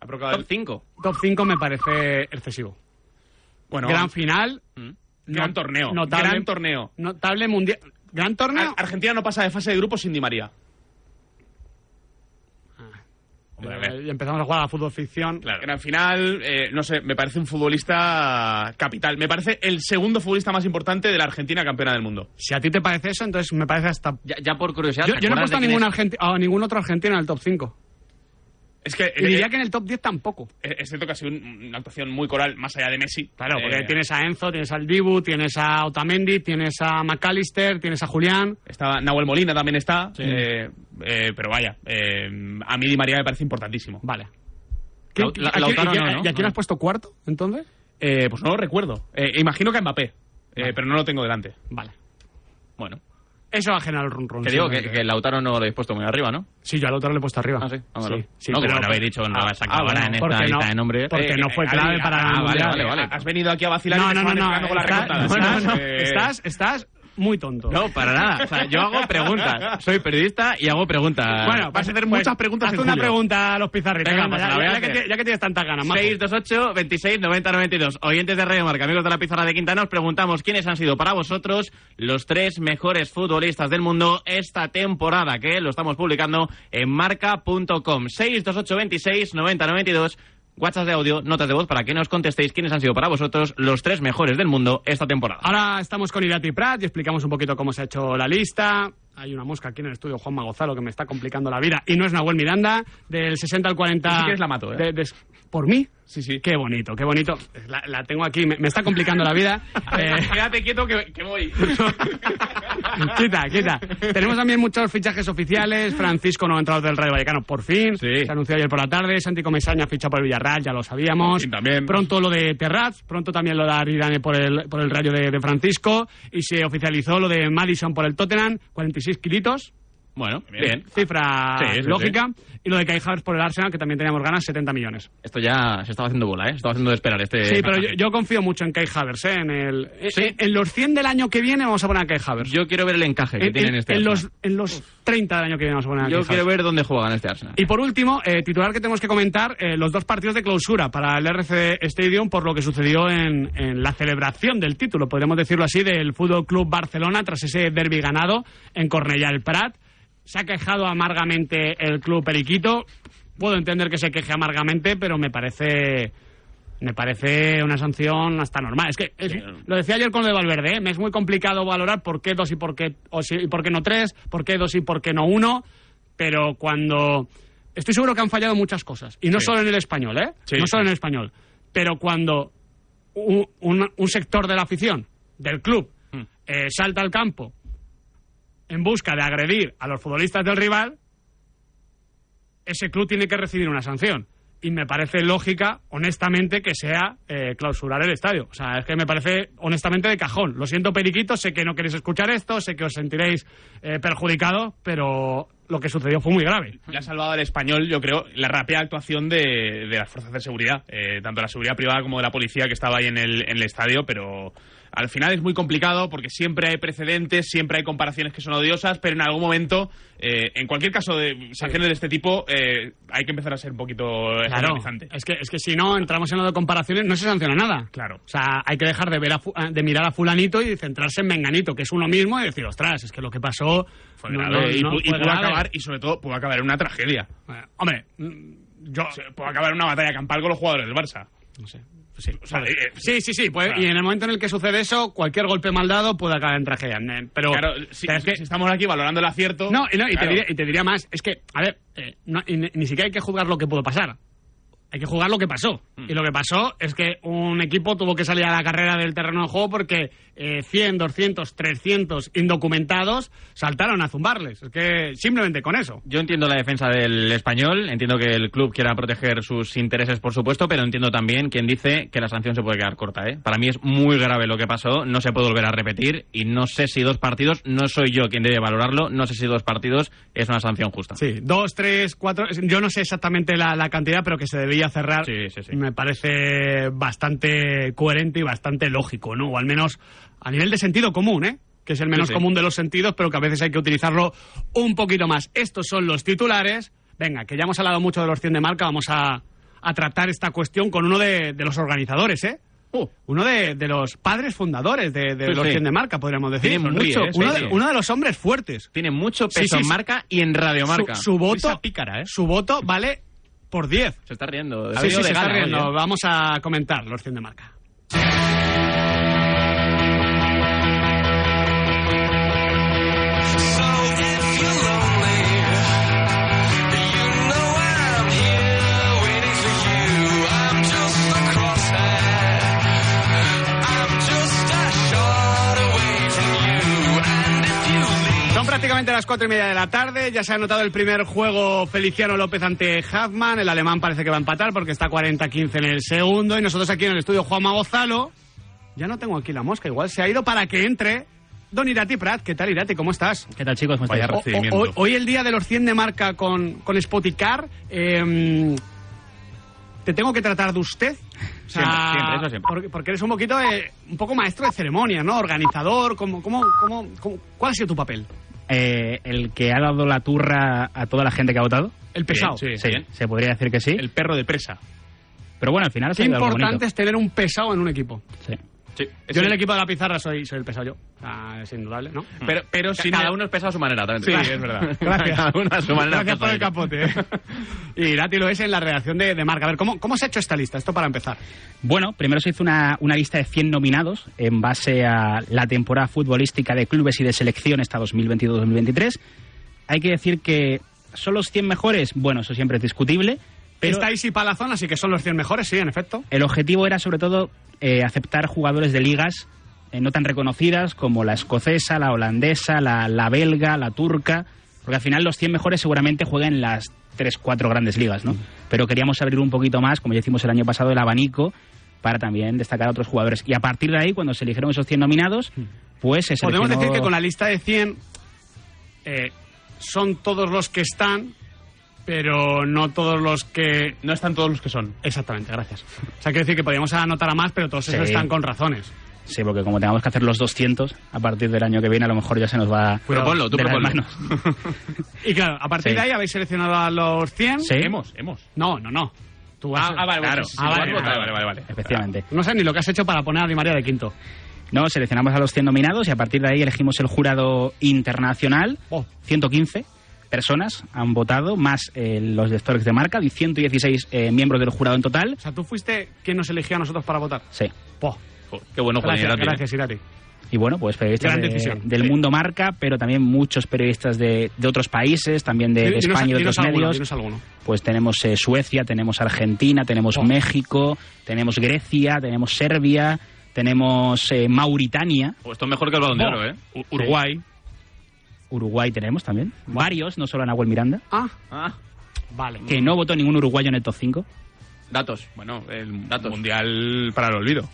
Ha provocado el 5. Top 5 me parece excesivo. Bueno, Gran final. gran no- torneo. Notable, Gran torneo. Notable mundial. Gran torneo. Ar- Argentina no pasa de fase de grupo sin Di María. Hombre, a ver. Eh, y empezamos a jugar a la fútbol ficción. Claro. Gran final, eh, no sé, me parece un futbolista capital. Me parece el segundo futbolista más importante de la Argentina campeona del mundo. Si a ti te parece eso, entonces me parece hasta. Ya, ya por curiosidad, Yo, ¿te yo no he puesto a ningún, es? argenti- a ningún otro argentino en el top 5. Es que Y diría eh, que en el top 10 tampoco. eh, es cierto que ha sido un- una actuación muy coral, más allá de Messi. Claro, porque Eh, tienes a Enzo, tienes al Dibu, tienes a Otamendi, tienes a McAllister, tienes a Julián. Estaba Nahuel Molina también está. eh, eh, pero vaya, eh, a mí Di María me parece importantísimo. Vale. La- ¿Qué- la- a quién- Lautaro y, quién- no, ¿no? ¿Y a quién has puesto cuarto, entonces? Eh, pues no lo recuerdo. Eh, imagino que a Mbappé, eh, pero no lo tengo delante. Vale. Bueno, Eso va a generar el run run. que digo que, simplemente. que Lautaro no lo habéis puesto muy arriba, ¿no? Sí, yo al otro le he puesto arriba. Ah, sí. Sí, sí, no, pero- como no habéis dicho, no Ah, has sacado ah, bueno, en esta no- lista de nombres. porque no fue Eh, clave Adri, para ah, vale, vale, vale. Has venido aquí a vacilar y No, te [LAUGHS] no, no, no. Estás, no, no, Eh, estás, estás muy tonto. No, para nada. O sea, yo hago preguntas. Soy periodista y hago preguntas. Bueno, vas a hacer pues, muchas preguntas Haz en una julio. pregunta a los pizarritos. Venga, pues ya, ya que, ya que tienes tantas ganas, majo. 628 26 90 92. Oyentes de Radio Marca, amigos de la pizarra de Quintana, os preguntamos quiénes han sido para vosotros los tres mejores futbolistas del mundo esta temporada, que lo estamos publicando en marca.com. 628 26 90 92. WhatsApp de audio, notas de voz para que nos contestéis quiénes han sido para vosotros los tres mejores del mundo esta temporada. Ahora estamos con Irati Prat y explicamos un poquito cómo se ha hecho la lista. Hay una mosca aquí en el estudio, Juanma Gonzalo, que me está complicando la vida. Y no es Nahuel Miranda, del 60 al 40. Si quieres la mato, ¿eh? de- de- ¿Por mí? Sí, sí. Qué bonito, qué bonito. La, la tengo aquí, me, me está complicando la vida. [LAUGHS] Eh, Quédate quieto que, que voy. [LAUGHS] quita, quita. Tenemos también muchos fichajes oficiales. Francisco, nuevo entrenador del Rayo Vallecano, por fin. Sí. Se anunció ayer por la tarde. Santi Comesaña ficha por el Villarreal, ya lo sabíamos. Sí, también. Pronto lo de Terraz, pronto también lo de Aridane por el, por el Rayo de, de Francisco. Y se oficializó lo de Madison por el Tottenham, 46 kilitos. Bueno, bien. Cifra Sí, sí, lógica. Y lo de Kai Havertz por el Arsenal, que también teníamos ganas, 70 millones. Esto ya se estaba haciendo bola, ¿eh? Se estaba haciendo de esperar este. Sí, pero yo, confío mucho en Kai Havertz, ¿eh? En, el, Sí. en, en los 100 del año que viene vamos a poner a Kai Havertz. Yo quiero ver el encaje que en, tienen en- este en Arsenal. los, en los 30 del año que viene vamos a poner a Yo Kai quiero Havertz. ver dónde juegan este Arsenal. Y por último, eh, titular que tenemos que comentar, eh, los dos partidos de clausura para el RC Stadium por lo que sucedió en, en la celebración del título, podríamos decirlo así, del Fútbol Club Barcelona tras ese derby ganado en Cornellà del Prat. Se ha quejado amargamente el club Periquito. Puedo entender que se queje amargamente, pero me parece me parece una sanción hasta normal. Es que es- lo decía ayer con lo de Valverde, ¿eh? me es muy complicado valorar por qué dos y por qué, o si- y por qué no tres, por qué dos y por qué no uno, pero cuando... Estoy seguro que han fallado muchas cosas, y no Sí. solo en el español, ¿eh? Sí, no solo sí. en el español, pero cuando un, un- un sector de la afición, del club, Mm. eh, salta al campo en busca de agredir a los futbolistas del rival, ese club tiene que recibir una sanción. Y me parece lógica, honestamente, que sea eh, clausurar el estadio. O sea, es que me parece, honestamente, de cajón. Lo siento, Periquito, sé que no queréis escuchar esto, sé que os sentiréis eh, perjudicados, pero lo que sucedió fue muy grave. Le ha salvado al español, yo creo, la rápida actuación de, de las fuerzas de seguridad, eh, tanto la seguridad privada como de la policía que estaba ahí en el, en el estadio, pero al final es muy complicado porque siempre hay precedentes, siempre hay comparaciones que son odiosas, pero en algún momento, eh, en cualquier caso de sanciones de este tipo, eh, hay que empezar a ser un poquito Claro, es que, es que si no entramos en lo de comparaciones no se sanciona nada. Claro. O sea, hay que dejar de, ver a fu- de mirar a fulanito y centrarse en menganito, que es uno mismo, y decir, ostras, es que lo que pasó... Fue no- grave no- y, no pu- y fue pudo grave. acabar, y sobre todo, pudo acabar en una tragedia. hombre, yo... pudo acabar en una batalla campal con los jugadores del Barça. No sé. Sí, O sea, eh, sí, sí, sí, puede- claro. y en el momento en el que sucede eso, cualquier golpe mal dado puede acabar en tragedia. Eh, Pero, Claro, si, es que- si estamos aquí valorando el acierto. No, y, no, y te diría, y te diría más, es que, a ver, eh, no- y ni, ni siquiera hay que juzgar lo que pudo pasar. Hay que jugar lo que pasó. Mm. Y lo que pasó es que un equipo tuvo que salir a la carrera del terreno de juego porque eh, 100, 200, 300 indocumentados saltaron a zumbarles. Es que simplemente con eso. Yo entiendo la defensa del español, entiendo que el club quiera proteger sus intereses, por supuesto, pero entiendo también quien dice que la sanción se puede quedar corta. ¿eh? Para mí es muy grave lo que pasó, no se puede volver a repetir y no sé si dos partidos, no soy yo quien debe valorarlo, no sé si dos partidos es una sanción justa. Sí, dos, tres, cuatro. Yo no sé exactamente la, la cantidad, pero que se debía cerrar. Me parece bastante coherente y bastante lógico, ¿no? O al menos a nivel de sentido común, ¿eh? Que es el menos Sí, sí. común de los sentidos, pero que a veces hay que utilizarlo un poquito más. Estos son los titulares. Venga, que ya hemos hablado mucho de los 100 de marca, vamos a, a tratar esta cuestión con uno de, de los organizadores, ¿eh? Uno de, de los padres fundadores de, de Sí, los sí. 100 de marca, podríamos decir. Tiene Sonríe, mucho, ¿eh? uno, sí, de, sí. uno de los hombres fuertes. Tiene mucho Sí, peso sí, en sí. marca y en radiomarca. Su, su voto, pícara, ¿eh? su voto vale por 10. Se está riendo. Sí, sí, se está riendo. Vamos a comentar los 100 de marca. Prácticamente las cuatro y media de la tarde. Ya se ha anotado el primer juego Feliciano López ante Huffman. El alemán parece que va a empatar porque está 40-15 en el segundo. Y nosotros aquí en el estudio Juanma Gozalo. Ya no tengo aquí la mosca. Igual se ha ido para que entre Don Irati Prat. ¿Qué tal, Irati? ¿Cómo estás? ¿Qué tal, chicos? ¿Cómo estáis? O- hoy, hoy el día de los 100 de marca con, con Spoticar. eh, ¿Te tengo que tratar de usted? O sea, Siempre, siempre, eso siempre. Porque, porque eres un poquito, eh, un poco maestro de ceremonia, ¿no? Organizador. ¿cómo, cómo, cómo, cómo- cuál ha sido tu papel? Eh, el que ha dado la turra a toda la gente que ha votado. El pesado. Sí, Sí. se podría decir que sí. El perro de presa. Pero bueno, al final Qué algo importante es tener un pesado en un equipo. Sí. Yo en el equipo de la pizarra soy, soy el pesado yo. Ah, es indudable, ¿no? Pero, pero Ca- sin cada uno es pesado a su manera también. Sí, Claro. es verdad. [LAUGHS] Gracias. Cada uno a su manera. Gracias por el capote. ¿eh? [LAUGHS] y Irati lo es en la redacción de, de marca. A ver, ¿cómo, ¿cómo se ha hecho esta lista? Esto para empezar. Bueno, primero se hizo una, una lista de 100 nominados en base a la temporada futbolística de clubes y de selección hasta 2022-2023. Hay que decir que son los 100 mejores, bueno, eso siempre es discutible, pero Estáis y Palazón, así que son los 100 mejores, sí, en efecto. el objetivo era sobre todo eh, aceptar jugadores de ligas eh, no tan reconocidas como la escocesa, la holandesa, la, la belga, la turca, porque al final los 100 mejores seguramente juegan las 3, 4 grandes ligas, ¿no? Pero queríamos abrir un poquito más, como ya hicimos el año pasado, el abanico para también destacar a otros jugadores. Y a partir de ahí, cuando se eligieron esos 100 nominados, pues se Podemos seleccionó- decir que con la lista de 100 eh, son todos los que están, pero no todos los que... No están todos los que son. Exactamente, gracias. O sea, quiere decir que podríamos anotar a más, pero todos esos están con razones. Sí, porque como tengamos que hacer los 200 a partir del año que viene, a lo mejor ya se nos va Proponlo, tú de las proponlo. manos. [LAUGHS] Y claro, a partir Sí. de ahí habéis seleccionado a los 100. Sí. Hemos, hemos. No, no, no. Tú vas Ah, ah, vale, claro. Ah, sí, vale, vale, vale, vale, vale, vale. Efectivamente. No sé ni lo que has hecho para poner a Di María de quinto. No, seleccionamos a los 100 nominados y a partir de ahí elegimos el jurado internacional. Oh. 115 personas han votado, más eh, los de Storks de marca, y 116 eh, miembros del jurado en total. O sea, tú fuiste quien nos eligió a nosotros para votar. Sí. Po. Qué bueno, Juan Gracias, Irati, ¿eh? gracias, Irati. Y bueno, pues periodistas de- del Sí. mundo marca, pero también muchos periodistas de, de otros países, también de, de España y de dinos otros alguno, medios. dinos alguno. Pues tenemos eh, Suecia, tenemos Argentina, tenemos Oh. México, tenemos Grecia, tenemos Serbia, tenemos eh, Mauritania. Pues esto es mejor que el balón de oro, ¿eh? Uruguay. Uruguay tenemos también. Varios, no solo a Nahuel Miranda. Ah, Ah, vale. Que no votó ningún uruguayo en el top 5. datos. Bueno, el Datos. mundial para el olvido.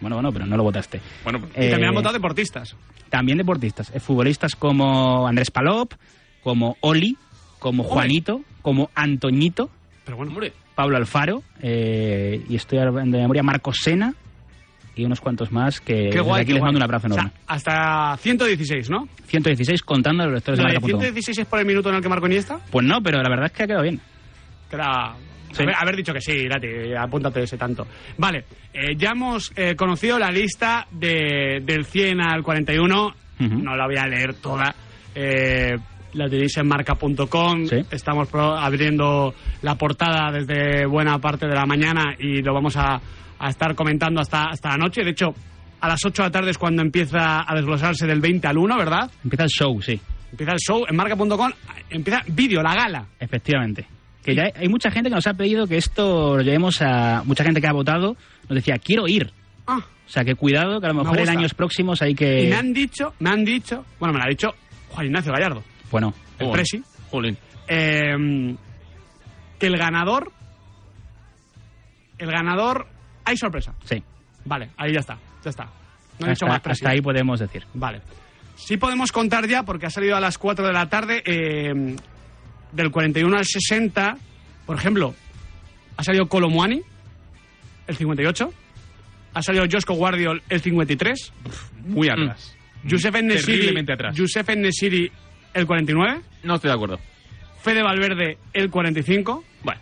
Bueno, bueno, pero no lo votaste. Bueno, Y también Eh, han votado deportistas. También deportistas. eh, futbolistas como Andrés Palop, como Oli, como Juanito, como Antoñito, Pero bueno, hombre. Pablo Alfaro, eh, y estoy hablando de memoria, Marcos Sena y unos cuantos más que Qué desde guay. aquí les guay. mando un abrazo O sea, enorme. hasta 116, ¿no? 116 contando los lectores ¿La de marca.com. 116 es por el minuto en el que marcó Iniesta? Pues no, pero la verdad es que ha quedado bien. Queda... Sí. Haber, haber dicho que sí, Irati, apúntate ese tanto. Vale, eh, ya hemos eh, conocido la lista de, del 100 al 41. No la voy a leer toda. Eh, la tenéis en marca.com. Estamos pro- abriendo la portada desde buena parte de la mañana y lo vamos a, a estar comentando hasta, hasta la noche. De hecho, a las 8 de la tarde es cuando empieza a desglosarse del 20 al 1, ¿verdad? Empieza el show, sí. Empieza el show en marca.com. Empieza vídeo, la gala. Efectivamente. Que ya hay, hay mucha gente que nos ha pedido que esto lo llevemos a... Mucha gente que ha votado nos decía, quiero ir. Ah. O sea, que cuidado, que a lo Me mejor en años próximos hay Y que... me han dicho, me han dicho, bueno, me lo ha dicho Juan Ignacio Gallardo, Bueno, el presi, eh, que el ganador, el ganador, hay sorpresa. Sí. Vale, ahí ya está, ya está. No he dicho hasta, más hasta ahí podemos decir. Vale. Sí podemos contar ya, porque ha salido a las 4 de la tarde, eh, del 41 al 60, por ejemplo, ha salido Colomuani, el 58, ha salido Josco Guardiol, el 53, Muy atrás. Josef Nesiri, atrás. Josef Nesiri, el 49, No estoy de acuerdo. Fede Valverde, el 45, Bueno,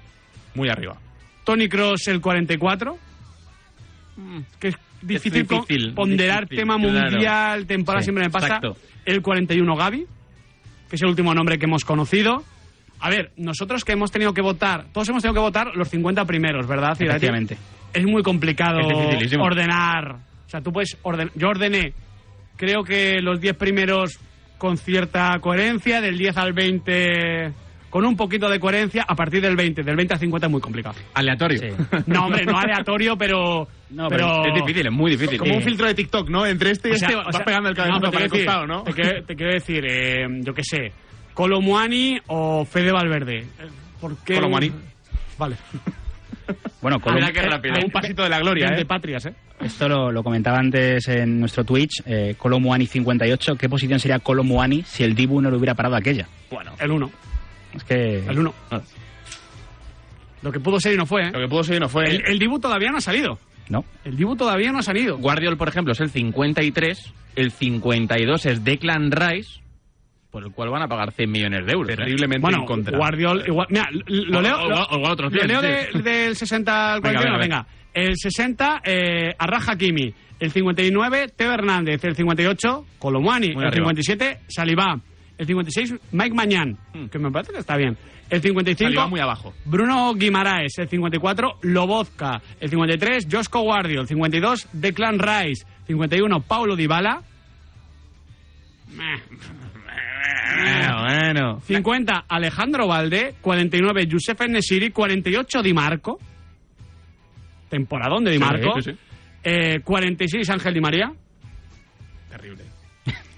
muy arriba. Tony Cross, el 44, que es difícil, ponderar difícil, tema claro. mundial, temporada Sí, siempre me pasa. exacto. El 41 Gaby, que es el último nombre que hemos conocido. A ver, nosotros que hemos tenido que votar, todos hemos tenido que votar los 50 primeros, ¿verdad? Efectivamente. Es muy complicado Es ordenar. O sea, tú puedes ordenar. Yo ordené, creo que los 10 primeros con cierta coherencia, del 10 al 20 con un poquito de coherencia, a partir del 20, del 20 al 50 es muy complicado. Aleatorio. No, hombre, no aleatorio, pero. No, pero es difícil, es muy difícil. Como un filtro de TikTok, ¿no? Entre este y O sea, este o vas sea, pegando el no, cabezazo te para el costado, ¿no? Te quiero, te quiero decir, eh, yo qué sé, Colomuani o Fede Valverde. Eh, ¿Por qué? Colomuani. Vale. Bueno, Colom- rápido. eh, Un pasito de la gloria, de ¿eh? patrias, ¿eh? Esto lo, lo comentaba antes en nuestro Twitch, eh, Colomuani 58. ¿Qué posición sería Colomuani si el Dibu no le hubiera parado aquella? Bueno. El 1. Es que... El 1. Lo que pudo ser y no fue, ¿eh? Lo que pudo ser y no fue. El, el Dibu todavía no ha salido. No. El Dibu todavía no ha salido. Guardiol, por ejemplo, es el 53. El 52 es Declan Rice, por el cual van a pagar 100 millones de euros. ¿eh? Terriblemente bueno, en contra. Guardiol, igual, mira, lo O- leo, o- lo, o igual otros lo 100, leo sí. de- del 60 al Venga, 41, venga, venga. El 60, eh, Arraja Kimi. El 59, Teo Hernández. El 58, Colomani. El arriba. 57, Salivá. El 56, Mike Mañán, que me parece que está bien. El 55, Salivá muy abajo. Bruno Guimaraes. El 54, Lobozka. El 53, Josco Guardio. El 52, Declan Rice. 51, Paulo Dybala. Bueno, bueno. 50, Alejandro Valde. 49, Giuseppe Nesiri. 48, Di Marco. Temporadón de Di Sí, Marco. sí, sí. Eh, 46, Ángel Di María. Terrible.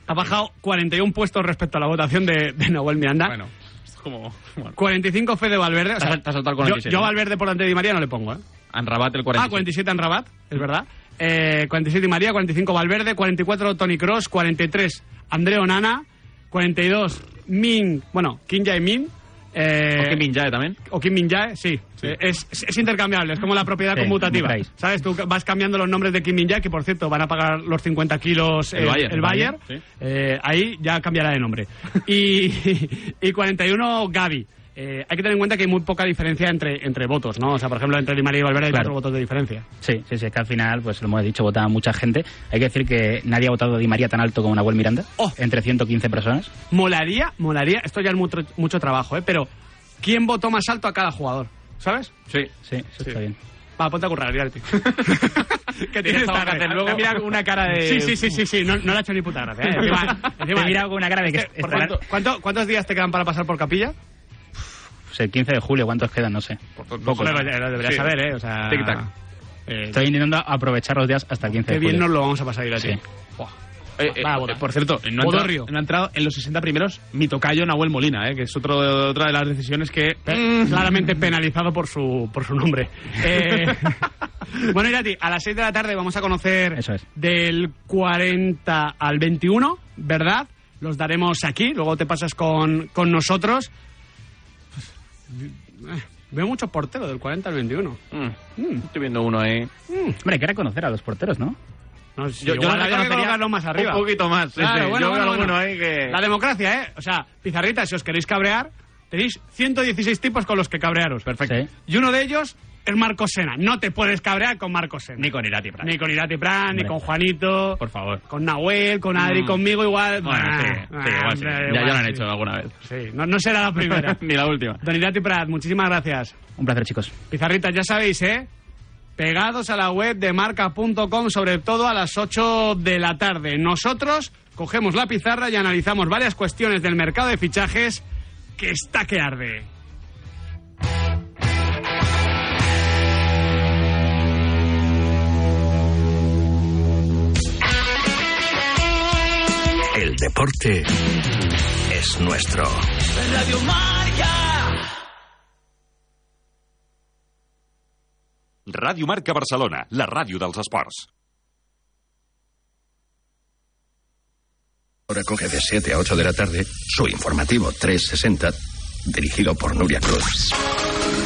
Ha bajado 41 puestos respecto a la votación de, de Nahuel Miranda. Bueno, es como... Bueno. 45, Fede Valverde. O sea, Te has- te has yo, 47, yo. Valverde por delante de Di María no le pongo, ¿eh? Anrabat el Ah, 47. 47 en Rabat, es verdad. Eh, 47 Di María, 45 Valverde, 44 Tony Cross, 43 André Onana, 42 Min, bueno, Kim Jae Min. Eh, O Kim Min-jae también. O Kim Min Jae, sí. Eh, Es, es- es intercambiable, es como la propiedad Sí, conmutativa. ¿Sabes? Tú vas cambiando los nombres de Kim Min Jae, que por cierto van a pagar los 50 kilos El sí. Eh, ahí ya cambiará de nombre. Y, [LAUGHS] y 41 Gaby. Eh, hay que tener en cuenta que hay muy poca diferencia entre, entre votos, ¿no? O sea, por ejemplo, entre Di María y Valverde hay cuatro votos de diferencia. Sí, sí, sí, que al final, pues lo hemos dicho, votaba mucha gente. Hay que decir que nadie ha votado a Di María tan alto como Nahuel Miranda, Oh. entre 115 personas. Molaría, molaría, esto ya es mucho, mucho trabajo, ¿eh? Pero, ¿quién votó más alto a cada jugador? ¿Sabes? Sí. Sí, eso está bien. Va, ponte a currar, Reality. [LAUGHS] que tienes que hacer luego. Te mira con una cara de... Sí, sí, sí, sí, sí. No, no le ha hecho ni puta gracia, ¿eh? Encima, [LAUGHS] encima- Te mira con una cara de que Es por cuánto- ¿cuánto- ¿Cuántos días te quedan para pasar por capilla? Pues el 15 de julio, ¿cuántos quedan? No sé. Pocos. Lo deberías Sí. saber, ¿eh? O sea... Tic-tac. eh, Estoy intentando aprovechar los días hasta el 15 qué de julio. bien nos lo vamos a pasar ir así. Sí. Eh, eh, eh, por cierto, no ha, entrado, no ha entrado en los 60 primeros mi tocayo Nahuel Molina, eh, que es otro, otra de las decisiones que... Pe- claramente penalizado por su, por su nombre. [LAUGHS] Eh, bueno, Irati, a las 6 de la tarde vamos a conocer Eso es. del 40 al 21, ¿verdad? Los daremos aquí, luego te pasas con, con nosotros. Veo muchos porteros del 40 al 21. Mm. Estoy viendo uno ahí. Hombre, hay que reconocer a los porteros, ¿no? No, sí, Yo- yo la que colocarlo más arriba. un poquito más, sí, Claro, sí. bueno, Yo bueno, veo bueno. ahí que- La democracia, ¿eh? O sea, pizarrita, si os queréis cabrear, tenéis 116 tipos con los que cabrearos. Perfecto. Y uno de ellos es Marcos Sena. No te puedes cabrear con Marcos Sena. Ni con Irati Prat. Ni con Irati Prat, ni Hombre. con Juanito. Por favor. Con Nahuel, con Adri, Mm. conmigo igual. Bueno, sí, bah, sí, igual sí. bah, Ya, igual ya lo han sí. hecho alguna vez. Sí, no, no será la primera. [LAUGHS] Ni la última. Don Irati Prat, muchísimas gracias. Un placer, chicos. Pizarritas, ya sabéis, ¿eh? Pegados a la web de marca.com, sobre todo a las 8 de la tarde. Nosotros cogemos la pizarra y analizamos varias cuestiones del mercado de fichajes que está que arde. Deporte es nuestro. Radio Marca. Ràdio Marca Barcelona, la ràdio dels esports. Ahora coge de 7 a 8 de la tarde su informativo 360, dirigido por Nuria Cruz.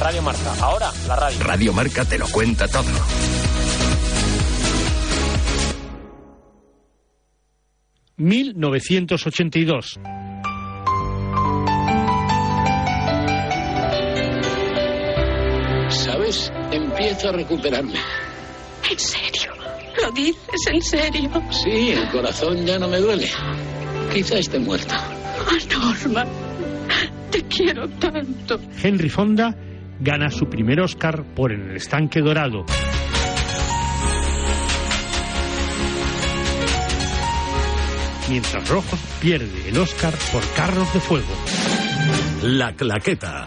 Radio Marca. Ahora, la radio. Radio Marca te lo cuenta todo. ...1982. ¿Sabes? Empiezo a recuperarme. ¿En serio? ¿Lo dices en serio? Sí, el corazón ya no me duele. Quizá esté muerto. Ah, Norma, te quiero tanto. Henry Fonda gana su primer Oscar por En el estanque dorado. Mientras Rojo pierde el Oscar por Carros de Fuego. La Claqueta.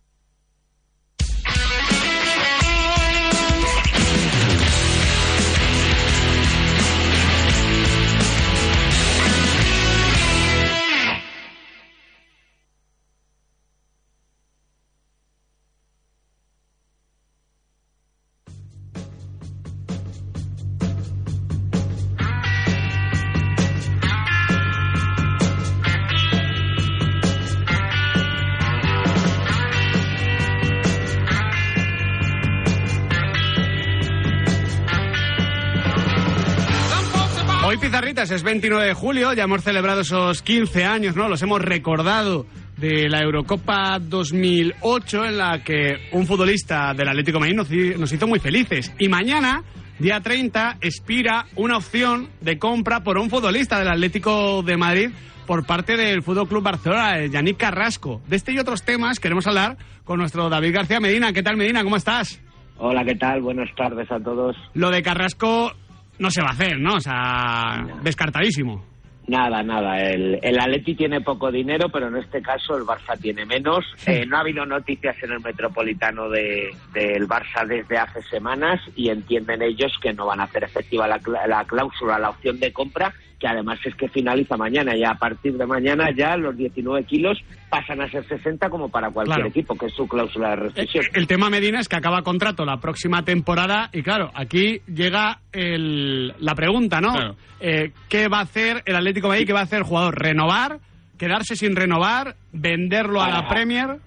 Hoy, Pizarritas, es 29 de julio, ya hemos celebrado esos 15 años, ¿no? Los hemos recordado de la Eurocopa 2008 en la que un futbolista del Atlético de Madrid nos, hi- nos hizo muy felices. Y mañana, día 30, expira una opción de compra por un futbolista del Atlético de Madrid por parte del Fútbol Club Barcelona, el Yannick Carrasco. De este y otros temas queremos hablar con nuestro David García Medina. ¿Qué tal, Medina? ¿Cómo estás? Hola, ¿qué tal? Buenas tardes a todos. Lo de Carrasco no se va a hacer, ¿no? O sea, descartadísimo. Nada, nada. El, el Atleti tiene poco dinero, pero en este caso el Barça tiene menos. Eh, no ha habido noticias en el Metropolitano de- del Barça desde hace semanas y entienden ellos que no van a hacer efectiva la, la cláusula, la opción de compra, que además es que finaliza mañana. Y a partir de mañana ya los 19 kilos pasan a ser 60 como para cualquier Claro. equipo, que es su cláusula de rescisión. El tema Medina es que acaba contrato la próxima temporada y claro, aquí llega el- la pregunta, ¿no? Claro. Eh, ¿Qué va a hacer el Atlético de Madrid? ¿Qué va a hacer el jugador? ¿Renovar? ¿Quedarse sin renovar? ¿Venderlo a la. Premier?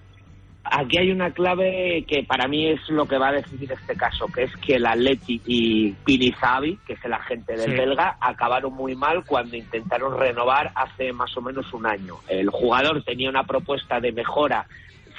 Aquí hay una clave que para mí es lo que va a decidir este caso, que es que el Atleti y Pinizavi, que es el agente del Sí. belga, acabaron muy mal cuando intentaron renovar hace más o menos un año. El jugador tenía una propuesta de mejora,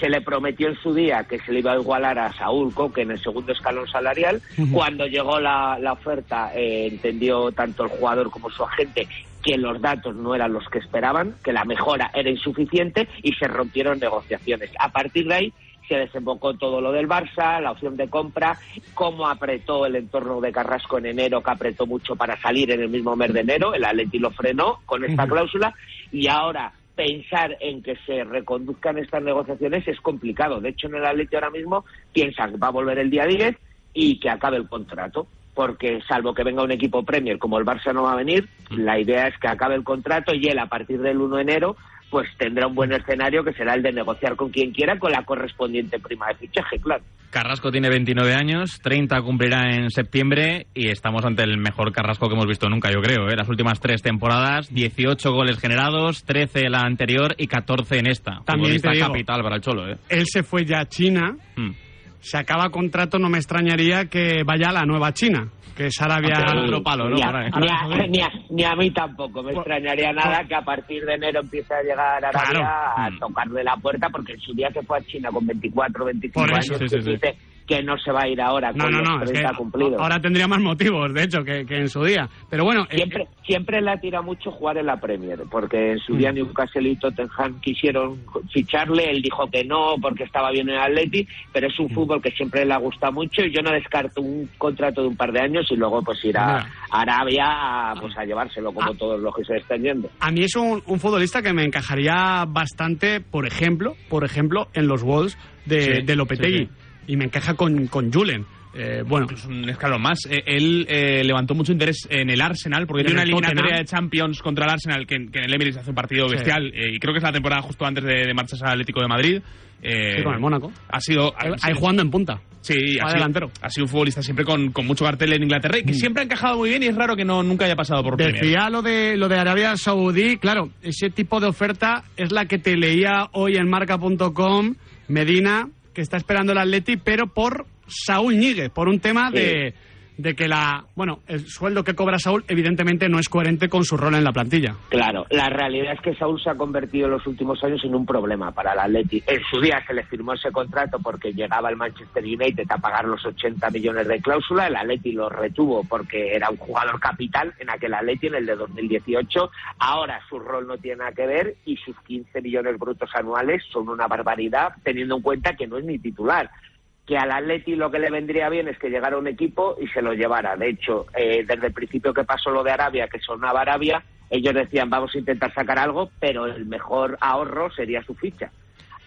se le prometió en su día que se le iba a igualar a Saúl Coque en el segundo escalón salarial. Cuando llegó la, la oferta, eh, entendió tanto el jugador como su agente que los datos no eran los que esperaban, que la mejora era insuficiente y se rompieron negociaciones. A partir de ahí se desembocó todo lo del Barça, la opción de compra, cómo apretó el entorno de Carrasco en enero, que apretó mucho para salir en el mismo mes de enero, el Atleti lo frenó con esta cláusula y ahora pensar en que se reconduzcan estas negociaciones es complicado. De hecho, en el Atleti ahora mismo piensan que va a volver el día 10 y que acabe el contrato porque salvo que venga un equipo Premier como el Barça no va a venir, la idea es que acabe el contrato y él a partir del 1 de enero pues tendrá un buen escenario que será el de negociar con quien quiera con la correspondiente prima de fichaje, claro. Carrasco tiene 29 años, 30 cumplirá en septiembre y estamos ante el mejor Carrasco que hemos visto nunca, yo creo. ¿eh? Las últimas tres temporadas, 18 goles generados, 13 la anterior y 14 en esta. También te digo, capital para el Cholo. ¿eh? Él se fue ya a China. Hmm. Se acaba contrato, no me extrañaría que vaya a la nueva China, que es Arabia. Ni a, ni a- [LAUGHS] ni a- ni a mí tampoco me extrañaría nada que a partir de enero empiece a llegar a Arabia a Mm. tocarle la puerta, porque en su día se fue a China con 24 25 Por años, eso, sí, que sí, sí. dice que no se va a ir ahora No, con no, los no, es que 30 cumplidos. ahora tendría más motivos, de hecho, que, que en su día. Pero bueno, eh, Siempre, siempre le tira mucho jugar en la Premier, porque en su Mm. día Newcastle y Tottenham quisieron ficharle, él dijo que no porque estaba bien en el Atleti, pero Mm. es un fútbol que siempre le ha gustado mucho y yo no descarto un contrato de un par de años y luego pues ir a. Arabia a, pues a llevárselo como todos los que se están yendo. a mí es un, un futbolista que me encajaría bastante, por ejemplo, por ejemplo, en los Wolves de, Sí, de Lopetegui. sí, Y me encaja con, con Julen. Eh, bueno, es un escalón más. Eh, él eh, levantó mucho interés en el Arsenal porque tiene en una el eliminatoria de Champions contra el Arsenal que, en- que en el Emirates hace un partido bestial y creo que es la temporada justo antes de, de marcharse al Atlético de Madrid. Sí, con el Mónaco. Ha sido ahí, jugando en punta. Sí, ha sido, delantero. ha sido un futbolista siempre con, con mucho cartel en Inglaterra y que siempre ha encajado muy bien y es raro que no nunca haya pasado por Premier. Decía lo de, lo de Arabia Saudí, claro, ese tipo de oferta es la que te leía hoy en marca.com Medina, que está esperando el Atleti, pero por Saúl Ñíguez, por un tema de, de que la, bueno, el sueldo que cobra Saúl evidentemente no es coherente con su rol en la plantilla. Claro, la realidad es que Saúl se ha convertido en los últimos años en un problema para el Atleti. En su día se le firmó ese contrato porque llegaba el Manchester United a pagar los 80 millones de cláusula, el Atleti lo retuvo porque era un jugador capital en aquel Atleti en el de 2018. Ahora su rol no tiene nada que ver y sus 15 millones brutos anuales son una barbaridad teniendo en cuenta que no es ni titular que al Atleti lo que le vendría bien es que llegara un equipo y se lo llevara. De hecho, eh, desde el principio que pasó lo de Arabia, que sonaba Arabia, ellos decían vamos a intentar sacar algo, pero el mejor ahorro sería su ficha.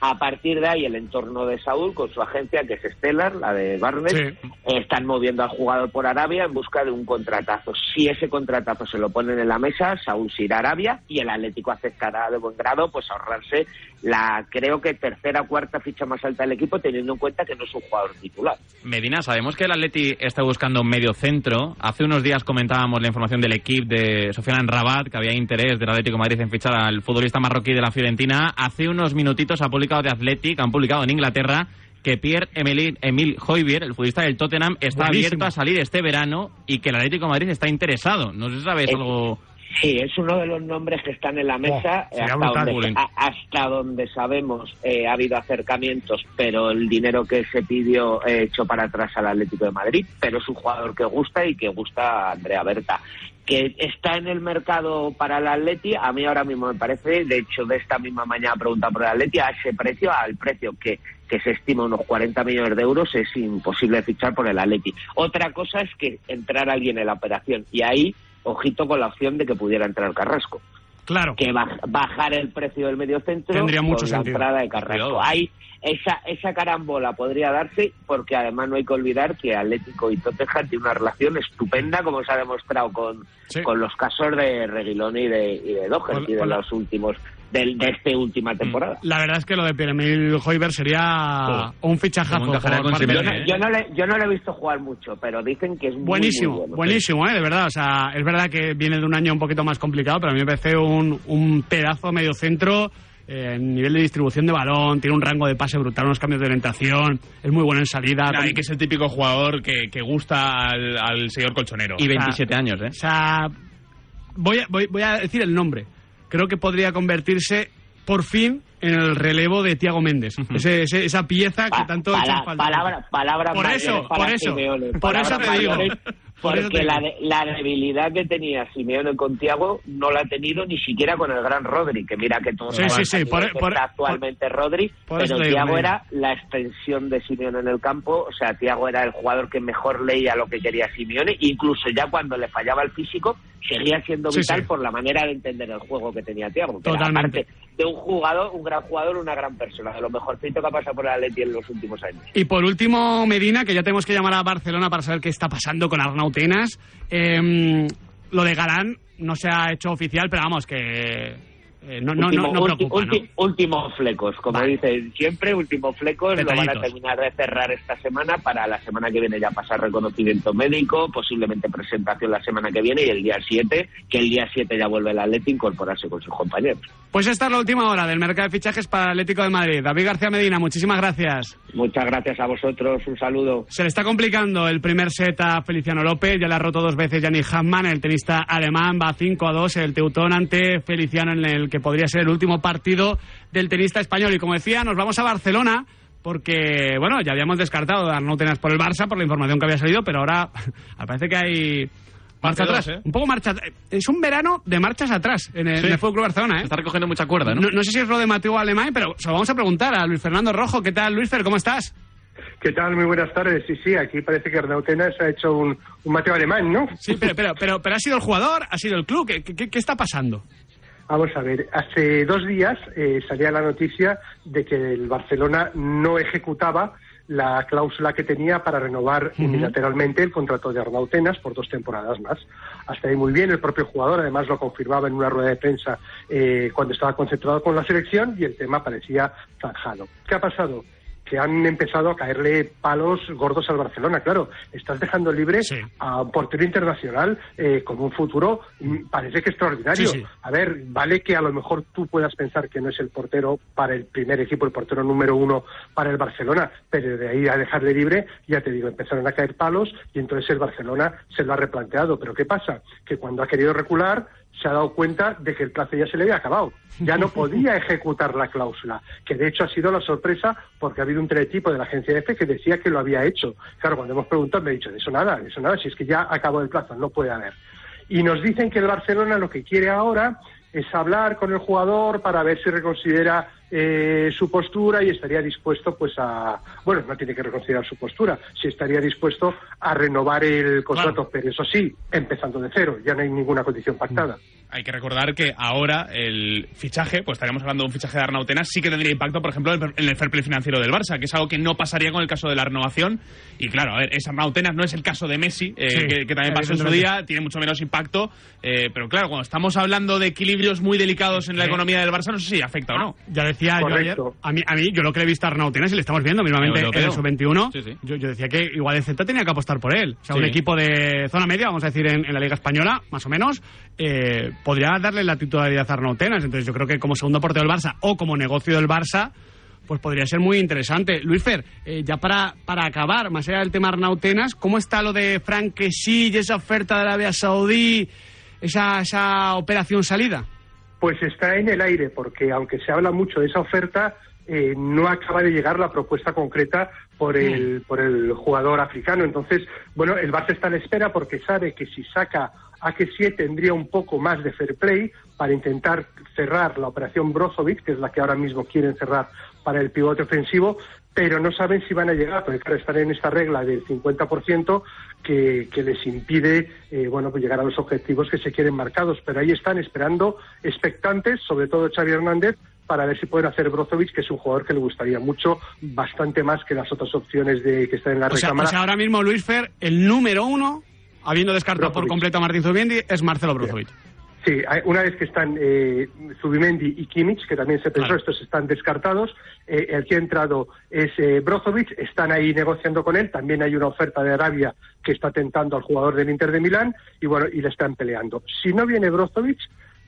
A partir de ahí, el entorno de Saúl, con su agencia, que es Stellar, la de Barnet, eh, están moviendo al jugador por Arabia en busca de un contratazo. Si ese contratazo se lo ponen en la mesa, Saúl se irá a Arabia y el Atlético aceptará de buen grado pues ahorrarse la, creo que tercera o cuarta ficha más alta del equipo, teniendo en cuenta que no es un jugador titular. Medina, sabemos que el Atleti está buscando un medio centro. Hace unos días comentábamos la información del equipo de Sofiane Rabat, que había interés del Atlético de Madrid en fichar al futbolista marroquí de la Fiorentina. Hace unos minutitos ha publicado de Athletic, han publicado en Inglaterra, que Pierre Emile, Emil Hoybier, el futbolista del Tottenham, está Buenísimo. abierto a salir este verano y que el Atlético de Madrid está interesado. No sé si sabes Eh, algo... Sí, es uno de los nombres que están en la mesa. Oh, sería hasta, brutal, donde, hasta donde sabemos eh, ha habido acercamientos, pero el dinero que se pidió eh, echó para atrás al Atlético de Madrid. Pero es un jugador que gusta y que gusta a Andrea Berta. Que está en el mercado para el Atleti, a mí ahora mismo me parece, de hecho de esta misma mañana pregunta por el Atleti, a ese precio, al precio que, que se estima unos 40 millones de euros, es imposible fichar por el Atleti. Otra cosa es que entrar alguien en la operación y ahí, ojito con la opción de que pudiera entrar Carrasco. Claro. Que baj- bajar el precio del medio centro Tendría mucho con la sentido. entrada de Carrasco. Ahí esa, esa carambola podría darse porque además no hay que olvidar que Atlético y Tottenham tienen una relación estupenda como se ha demostrado con, con los casos de Reguilón y de, y de Doherty de los últimos del, de esta última temporada. La verdad es que lo de Pierre-Emile Hoiberg sería un fichajazo. por parte- yo, no, yo no le, yo no le he visto jugar mucho, pero dicen que es muy, Buenísimo, muy bueno. buenísimo, ¿eh? de verdad. O sea, es verdad que viene de un año un poquito más complicado, pero a mí me parece un, un pedazo medio centro. eh, en nivel de distribución de balón, tiene un rango de pase brutal, unos cambios de orientación, es muy bueno en salida. Y que es el típico jugador que, que gusta al, al señor colchonero. Y 27 años, ¿eh? O sea, voy a, voy, voy a decir el nombre. Creo que podría convertirse por fin en el relevo de Tiago Méndez. Ese- ese- esa pieza que tanto Pala- echa falta. palabra- palabras por eso, por eso, por eso te digo. Porque la, de- la debilidad que tenía Simeone con Tiago no la ha tenido ni siquiera con el gran Rodri, que mira que todos Sí, sí, sí, por- por- está actualmente Rodri, por eso pero Tiago era la extensión de Simeone en el campo, o sea, Tiago era el jugador que mejor leía lo que quería Simeone, incluso ya cuando le fallaba el físico, seguía siendo vital por la manera de entender el juego que tenía Tiago. Totalmente. aparte de un jugador, un gran jugador, una gran persona, de lo mejorcito que ha pasado por el Atleti en los últimos años. Y por último, Medina, que ya tenemos que llamar a Barcelona para saber qué está pasando con Arnau Eh, lo de Galán no se ha hecho oficial, pero vamos, que eh, no, último, no, no ulti- preocupa, últimos flecos, como dicen siempre, últimos flecos, lo van a terminar de cerrar esta semana para la semana que viene ya pasar reconocimiento médico, posiblemente presentación la semana que viene y el día 7, que el día 7 ya vuelve el Atleti a incorporarse con sus compañeros. Pues esta es la última hora del mercado de fichajes para el Atlético de Madrid. David García Medina, muchísimas gracias. Muchas gracias a vosotros, un saludo. Se le está complicando el primer set a Feliciano López, ya le ha roto dos veces Yannick Hammond, el tenista alemán va 5 a 2, el Teutón ante Feliciano en el que podría ser el último partido del tenista español. Y como decía, nos vamos a Barcelona porque, bueno, ya habíamos descartado Arnau Tenas por el Barça, por la información que había salido, pero ahora [LAUGHS] parece que hay... Marcha atrás, ¿eh? un poco marcha Es un verano de marchas atrás en el, Sí. en el Fútbol Club Barcelona, ¿eh? Está recogiendo mucha cuerda, ¿no? No, no sé si es lo de Mateo Alemán, pero se lo vamos a preguntar a Luis Fernando Rojo. ¿Qué tal, Luis Fer? ¿Cómo estás? ¿Qué tal? Muy buenas tardes. Sí, sí, aquí parece que Arnau Tenas ha hecho un, un Mateo alemán, ¿no? Sí, pero, pero, pero, pero ha sido el jugador, ha sido el club. ¿Qué, qué, qué está pasando? Vamos a ver, hace dos días eh, salía la noticia de que el Barcelona no ejecutaba la cláusula que tenía para renovar unilateralmente el contrato de Arnau Tenas por dos temporadas más. Hasta ahí muy bien, el propio jugador además lo confirmaba en una rueda de prensa eh, cuando estaba concentrado con la selección y el tema parecía zanjado. ¿Qué ha pasado? Que han empezado a caerle palos gordos al Barcelona. Claro, estás dejando libre a un portero internacional eh, con un futuro, mm, parece que extraordinario. Sí, sí. A ver, vale que a lo mejor tú puedas pensar que no es el portero para el primer equipo, el portero número uno para el Barcelona, pero de ahí a dejarle libre, ya te digo, empezaron a caer palos y entonces el Barcelona se lo ha replanteado. Pero ¿qué pasa? Que cuando ha querido recular, se ha dado cuenta de que el plazo ya se le había acabado. Ya no podía ejecutar la cláusula, que de hecho ha sido la sorpresa porque ha habido un teletipo de la agencia EFE que decía que lo había hecho. Claro, cuando hemos preguntado me ha dicho, de eso nada, de eso nada, si es que ya acabó el plazo, no puede haber. Y nos dicen que el Barcelona lo que quiere ahora es hablar con el jugador para ver si reconsidera eh, su postura y estaría dispuesto pues a bueno no tiene que reconsiderar su postura si estaría dispuesto a renovar el contrato pero eso sí empezando de cero ya no hay ninguna condición pactada Hay que recordar que ahora el fichaje, pues estaríamos hablando de un fichaje de Arnautenas, sí que tendría impacto, por ejemplo, en el- en el fair play financiero del Barça, que es algo que no pasaría con el caso de la renovación. Y claro, a ver, es Arnautenas, no es el caso de Messi, eh, Sí, que, que también pasó en su día, tiene mucho menos impacto. eh, pero claro, cuando estamos hablando de equilibrios muy delicados en la economía del Barça, no sé si afecta o no. Ya decía yo ayer, a mí, a mí, yo lo que le he visto a Arnau Tenas y le estamos viendo mismamente en el sub-21, Sí, sí. yo, yo decía que igual el Celta tenía que apostar por él. O sea, un equipo de zona media, vamos a decir, en, en la Liga Española, más o menos, eh, podría darle la titularidad a Arnau Tenas. Entonces yo creo que como segundo portero del Barça o como negocio del Barça, pues podría ser muy interesante. Luis Fer, eh, ya para, para acabar, más allá del tema Arnau Tenas, ¿cómo está lo de Frank y esa oferta de Arabia Saudí, esa, esa operación salida? Pues está en el aire, porque aunque se habla mucho de esa oferta, eh, no acaba de llegar la propuesta concreta por el, por el jugador africano. Entonces, bueno, el Barça está en espera porque sabe que si saca a que sí tendría un poco más de fair play para intentar cerrar la operación Brozovic, que es la que ahora mismo quieren cerrar para el pivote ofensivo, pero no saben si van a llegar, porque claro, están en esta regla del 50% que, que les impide eh, bueno, pues llegar a los objetivos que se quieren marcados. Pero ahí están esperando, expectantes, sobre todo Xavi Hernández, para ver si pueden hacer Brozovic, que es un jugador que le gustaría mucho, bastante más que las otras opciones de que están en la O sea, o sea, ahora mismo Luis Fer, el número uno, habiendo descartado por completo a Martín Zubimendi, es Marcelo Brozovic. Sí, una vez que están eh, Zubimendi y Kimmich, que también se pensó, Claro. estos están descartados, eh, el que ha entrado es eh, Brozovic, están ahí negociando con él, también hay una oferta de Arabia que está tentando al jugador del Inter de Milán y bueno, y le están peleando. Si no viene Brozovic,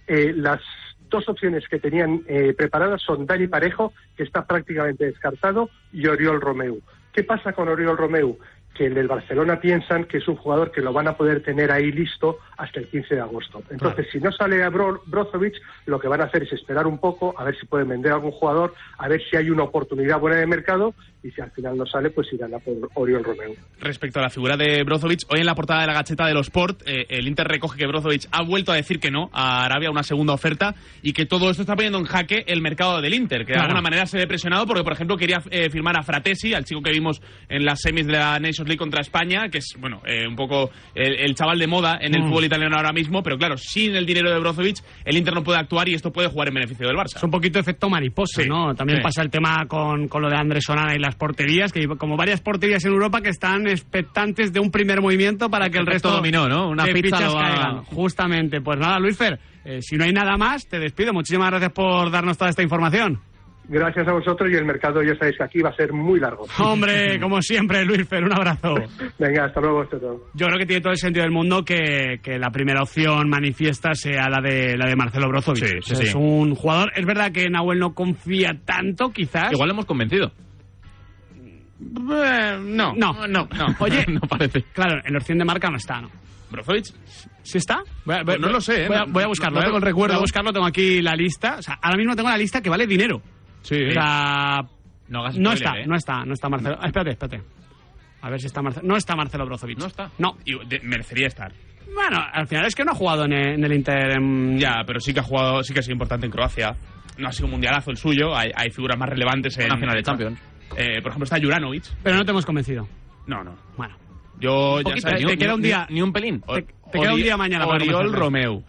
eh, las dos opciones que tenían eh, preparadas son Dani Parejo, que está prácticamente descartado, y Oriol Romeu. ¿Qué pasa con Oriol Romeu? Que el del Barcelona piensan que es un jugador que lo van a poder tener ahí listo hasta el 15 de agosto. Entonces, si no sale a Bro Brozovic, lo que van a hacer es esperar un poco, a ver si pueden vender a algún jugador, a ver si hay una oportunidad buena de mercado y si al final no sale, pues irán a por Oriol Romeo. Respecto a la figura de Brozovic, hoy en la portada de la gacheta de los Sport, eh, el Inter recoge que Brozovic ha vuelto a decir que no a Arabia, una segunda oferta, y que todo esto está poniendo en jaque el mercado del Inter, que de Claro. alguna manera se ve presionado porque, por ejemplo, quería eh, firmar a Fratesi, al chico que vimos en las semis de la Nations League contra España, que es, bueno, eh, un poco el, el chaval de moda en el Mm. fútbol italiano ahora mismo, pero claro, sin el dinero de Brozovic, el Inter no puede actuar y esto puede jugar en beneficio del Barça. Es un poquito efecto mariposa, ¿no? También sí. pasa el tema con, con lo de Andrés Onana y las porterías, que hay como varias porterías en Europa que están expectantes de un primer movimiento para que el Efecto resto dominó, ¿no? Una de pizza caigan. Justamente. Pues nada, Luis Fer, eh, si no hay nada más, te despido. Muchísimas gracias por darnos toda esta información. Gracias a vosotros y el mercado ya sabéis que aquí va a ser muy largo. [LAUGHS] Hombre, como siempre, Luis Fer, un abrazo. [LAUGHS] Venga, hasta luego. Hasta luego. Yo creo que tiene todo el sentido del mundo que, que la primera opción manifiesta sea la de la de Marcelo Brozovic. Sí, sí, O sea, sí. Es un jugador, es verdad que Nahuel no confía tanto, quizás. Igual lo hemos convencido. Eh, no, no, no, Oye, [LAUGHS] no parece. claro, en la opción de marca no está, ¿no? ¿Brozovic? ¿Sí está? Voy a- Pues no voy- lo sé, ¿eh? Voy a, No- voy a buscarlo. no tengo el recuerdo. Voy a buscarlo, tengo aquí la lista. O sea, ahora mismo tengo la lista que vale dinero. Sí. O sea, No hagas no está, ¿eh? no está, no está Marcelo. Ah, espérate, espérate. A ver si está Marcelo. No está Marcelo Brozovic. ¿No está? No. Y de- merecería estar. Bueno, al final es que no ha jugado en el, en el Inter. en- Ya, pero sí que ha jugado, sí que ha sido importante en Croacia. No ha sido un mundialazo el suyo, hay, hay figuras más relevantes en Una final de Champions. Eh, por ejemplo, está Juranovic. Pero no te hemos convencido. No, no. Bueno. Yo ya poquito, sabes, te ni queda un día- Ni un pelín. O- te- te queda un día mañana para Oriol. Romeu.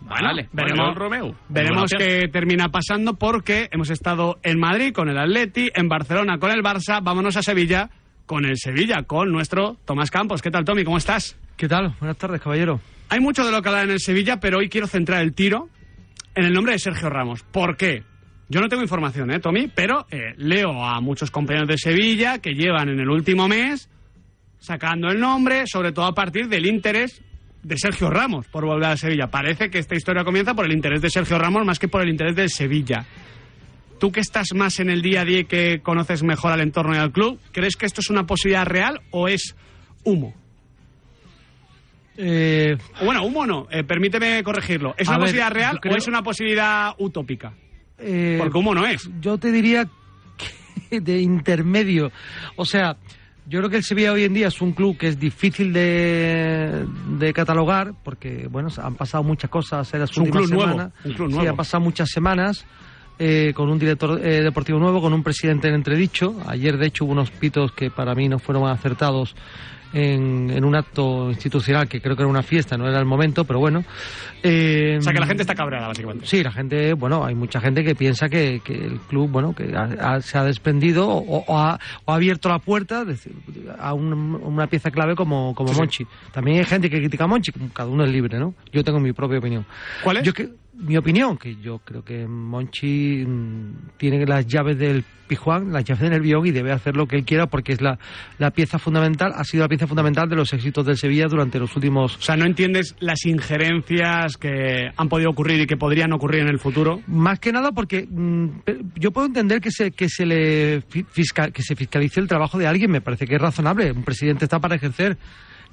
Vale, veremos- Oriol Romeu. Veremos qué termina pasando porque hemos estado en Madrid con el Atleti, en Barcelona con el Barça, vámonos a Sevilla con el Sevilla, con nuestro Tomás Campos. ¿Qué tal, Tommy? ¿Cómo estás? ¿Qué tal? Buenas tardes, caballero. Hay mucho de lo que hablar en el Sevilla, pero hoy quiero centrar el tiro en el nombre de Sergio Ramos. ¿Por qué? Yo no tengo información, ¿eh, Tommy? Pero eh, leo a muchos compañeros de Sevilla que llevan en el último mes sacando el nombre, sobre todo a partir del interés de Sergio Ramos por volver a Sevilla. Parece que esta historia comienza por el interés de Sergio Ramos más que por el interés del Sevilla. Tú que estás más en el día a día y que conoces mejor al entorno y al club, ¿crees que esto es una posibilidad real o es humo? Eh, Bueno, humo no, eh, permíteme corregirlo. ¿Es A una ver, posibilidad real creo- o es una posibilidad utópica? Eh, Porque humo no es. Yo te diría que [LAUGHS] de intermedio. O sea, yo creo que el Sevilla hoy en día es un club que es difícil de, de catalogar porque, bueno, han pasado muchas cosas en las Es un últimas nuevo, semanas. un club Sí, nuevo. han pasado muchas semanas. eh, con un director eh, deportivo nuevo, con un presidente en entredicho. Ayer, de hecho, hubo unos pitos que para mí no fueron acertados en, en un acto institucional que creo que era una fiesta, no era el momento, pero bueno. Eh, O sea, que la gente está cabreada, básicamente. Sí, la gente, bueno, hay mucha gente que piensa que, que el club, bueno, que ha- ha- se ha desprendido o, o ha, o ha abierto la puerta a un- una pieza clave como, como Sí, sí. Monchi. También hay gente que critica a Monchi, cada uno es libre, ¿no? Yo tengo mi propia opinión. ¿Cuál es? Yo que, mi opinión, que yo creo que Monchi mm, tiene las llaves del Pijuán, las llaves del Nervión y debe hacer lo que él quiera porque es la, la pieza fundamental, ha sido la pieza fundamental de los éxitos del Sevilla durante los últimos O sea, no entiendes las injerencias que han podido ocurrir y que podrían ocurrir en el futuro. Más que nada porque mm, pe- yo puedo entender que se, que se le fiscal- que se fiscalice el trabajo de alguien, me parece que es razonable. Un presidente está para ejercer.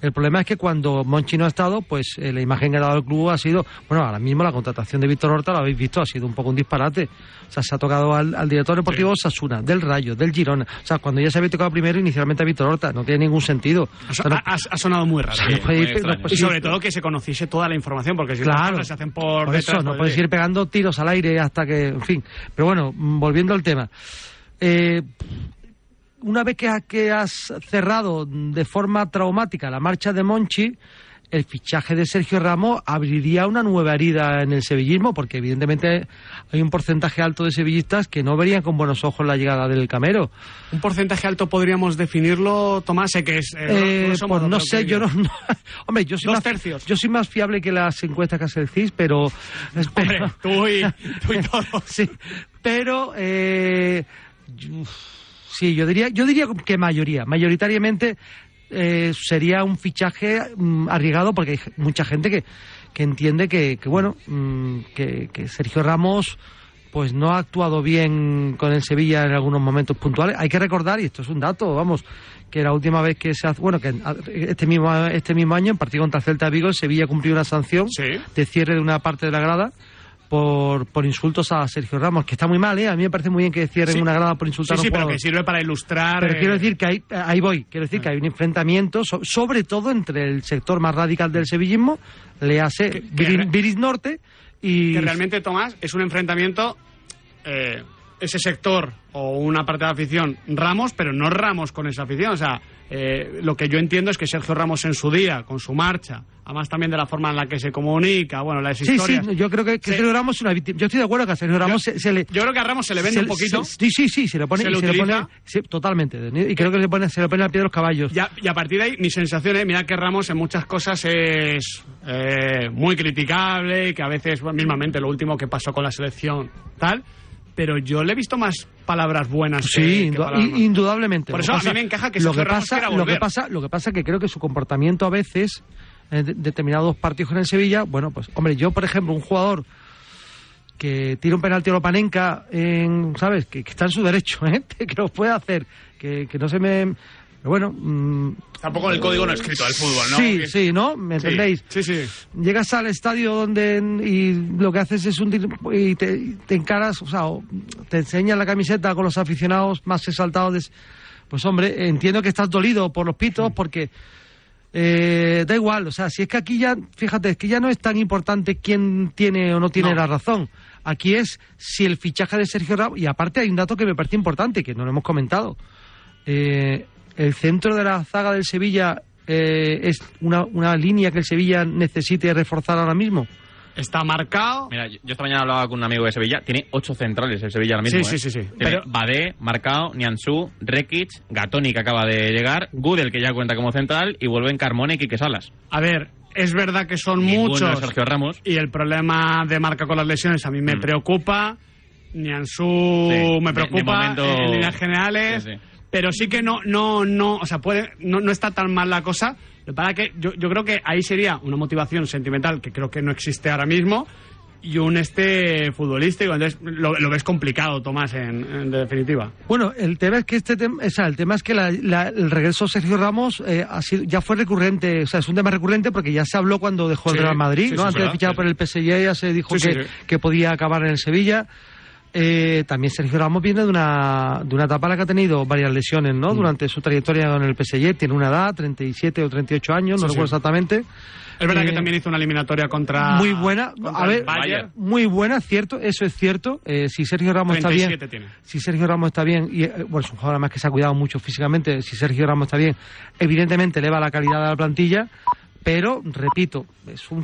El problema es que cuando Monchi no ha estado, pues eh, la imagen que ha dado el club ha sido, bueno, ahora mismo la contratación de Víctor Horta, lo habéis visto, ha sido un poco un disparate. O sea, se ha tocado al, al director deportivo Sasuna, del Rayo, del Girona. O sea, cuando ya se había tocado primero inicialmente a Víctor Horta, no tiene ningún sentido. Ha, O sea, no- ha- ha sonado muy raro. Sí, no ir- no y sobre todo que se conociese toda la información, porque si las Claro. cosas se hacen por, Por eso, no pues, puedes ir pegando tiros al aire hasta que, en fin. Pero bueno, mm, volviendo al tema. Eh, una vez que, ha- que has cerrado de forma traumática la marcha de Monchi, el fichaje de Sergio Ramos abriría una nueva herida en el sevillismo, porque evidentemente hay un porcentaje alto de sevillistas que no verían con buenos ojos la llegada del Camero. Un porcentaje alto podríamos definirlo, Tomás, sé que es... eh, Eh, pues modo, no pero sé, que- yo no, no- [LAUGHS] Hombre, yo soy, Dos más, tercios. yo soy más fiable que las encuestas que hace el CIS, pero... [LAUGHS] Hombre, [LAUGHS] tú y, tú y todo. sí, pero... eh, sí, yo diría, yo diría que mayoría, mayoritariamente eh, sería un fichaje mm, arriesgado porque hay mucha gente que, que entiende que, que bueno, mm, que, que Sergio Ramos pues no ha actuado bien con el Sevilla en algunos momentos puntuales. Hay que recordar, y esto es un dato, vamos, que la última vez que se hace, bueno, que este mismo, este mismo año, en partido contra Celta de Vigo, el Sevilla cumplió una sanción de cierre de una parte de la grada por, por insultos a Sergio Ramos, que está muy mal, ¿eh? A mí me parece muy bien que cierren Sí. una grada por insultar Sí, a sí, un pero jugador. que sirve para ilustrar. Pero eh, quiero decir que hay, ahí voy, quiero decir que hay un enfrentamiento, so- sobre todo entre el sector más radical del sevillismo, le hace Viris, Viris Norte y... que realmente, Tomás, es un enfrentamiento, eh, ese sector o una parte de la afición, Ramos, pero no Ramos con esa afición. O sea, eh, lo que yo entiendo es que Sergio Ramos en su día, con su marcha, además también de la forma en la que se comunica, bueno, las Sí, sí, historias... yo creo que, que Se- Sergio Ramos es una víctima. Yo estoy de acuerdo que a Sergio Ramos se, se le... Yo creo que a Ramos se le vende se un poquito. se- sí, sí, sí, se le pone... se y le le pone sí, totalmente. Y creo que se, pone, se le pone al pie de los caballos. Ya- y a partir de ahí, mi sensación es, mira que Ramos en muchas cosas es eh, muy criticable, y que a veces, bueno, mismamente, lo último que pasó con la selección, tal, pero yo le he visto más palabras buenas Sí, que indu- palabras indudablemente. Por eso que a mí pasa- me encaja que lo que pasa, quiera lo que volver. pasa, lo que pasa que creo que su comportamiento a veces de- determinados partidos en el Sevilla, bueno, pues hombre, yo por ejemplo, un jugador que tira un penalti a Lopanenka en, ¿sabes? Que, que está en su derecho, [LAUGHS] ¿eh? que lo puede hacer, que, que no se me pero bueno, mm, Tampoco en el código no escrito del fútbol, ¿no? Sí, sí, ¿no? ¿Me Sí, entendéis? Sí, sí. Llegas al estadio donde y lo que haces es un y te, y te encaras, o sea, o te enseñas la camiseta con los aficionados más exaltados. de- pues hombre, entiendo que estás dolido por los pitos porque eh, da igual, o sea, si es que aquí ya, fíjate, es que ya no es tan importante quién tiene o no tiene No. la razón. Aquí es si el fichaje de Sergio Ramos, y aparte hay un dato que me parece importante, que no lo hemos comentado. Eh, el centro de la zaga del Sevilla eh, es una, una línea que el Sevilla necesite reforzar ahora mismo. Está marcado. Mira, yo yo esta mañana hablaba con un amigo de Sevilla. Tiene ocho centrales el Sevilla ahora mismo. Sí, ¿eh? sí, sí, sí. Pero- Badé, Marcao, Nianzú, Rekic, Gatoni que acaba de llegar, Gudel que ya cuenta como central y vuelven Carmona y Quique Salas. A ver, es verdad que son Ninguno muchos. Sergio Ramos. Y el problema de marca con las lesiones a mí me Mm. preocupa. Nianzú Sí, me de- de preocupa momento- en líneas generales. Sí, sí. Pero sí que no, no, no, o sea, puede, no, no está tan mal la cosa. Lo que pasa que yo, yo creo que ahí sería una motivación sentimental que creo que no existe ahora mismo y un este futbolístico. Entonces lo, lo ves complicado, Tomás, en, en definitiva. Bueno, el tema es que este tema, o sea, el tema es que la- la- el regreso de Sergio Ramos eh, ha sido, ya fue recurrente, o sea, es un tema recurrente porque ya se habló cuando dejó el Sí, Real Madrid, sí, ¿no? sí, Antes de fichar por el PSG ya se dijo que, que podía acabar en el Sevilla. Eh, también Sergio Ramos viene de una, de una etapa en la que ha tenido varias lesiones, Mm. ¿no? Durante su trayectoria en el PSG, tiene una edad, 37 o 38 años, no Sí, recuerdo sí. exactamente. Es verdad Eh, que también hizo una eliminatoria contra. muy buena, contra a ver, Bayern. muy buena, cierto, eso es cierto. Eh, si Sergio Ramos está 37 bien, tiene. si Sergio Ramos está bien, y eh, bueno, es un jugador además que se ha cuidado mucho físicamente, si Sergio Ramos está bien, evidentemente eleva la calidad de la plantilla, pero repito, es un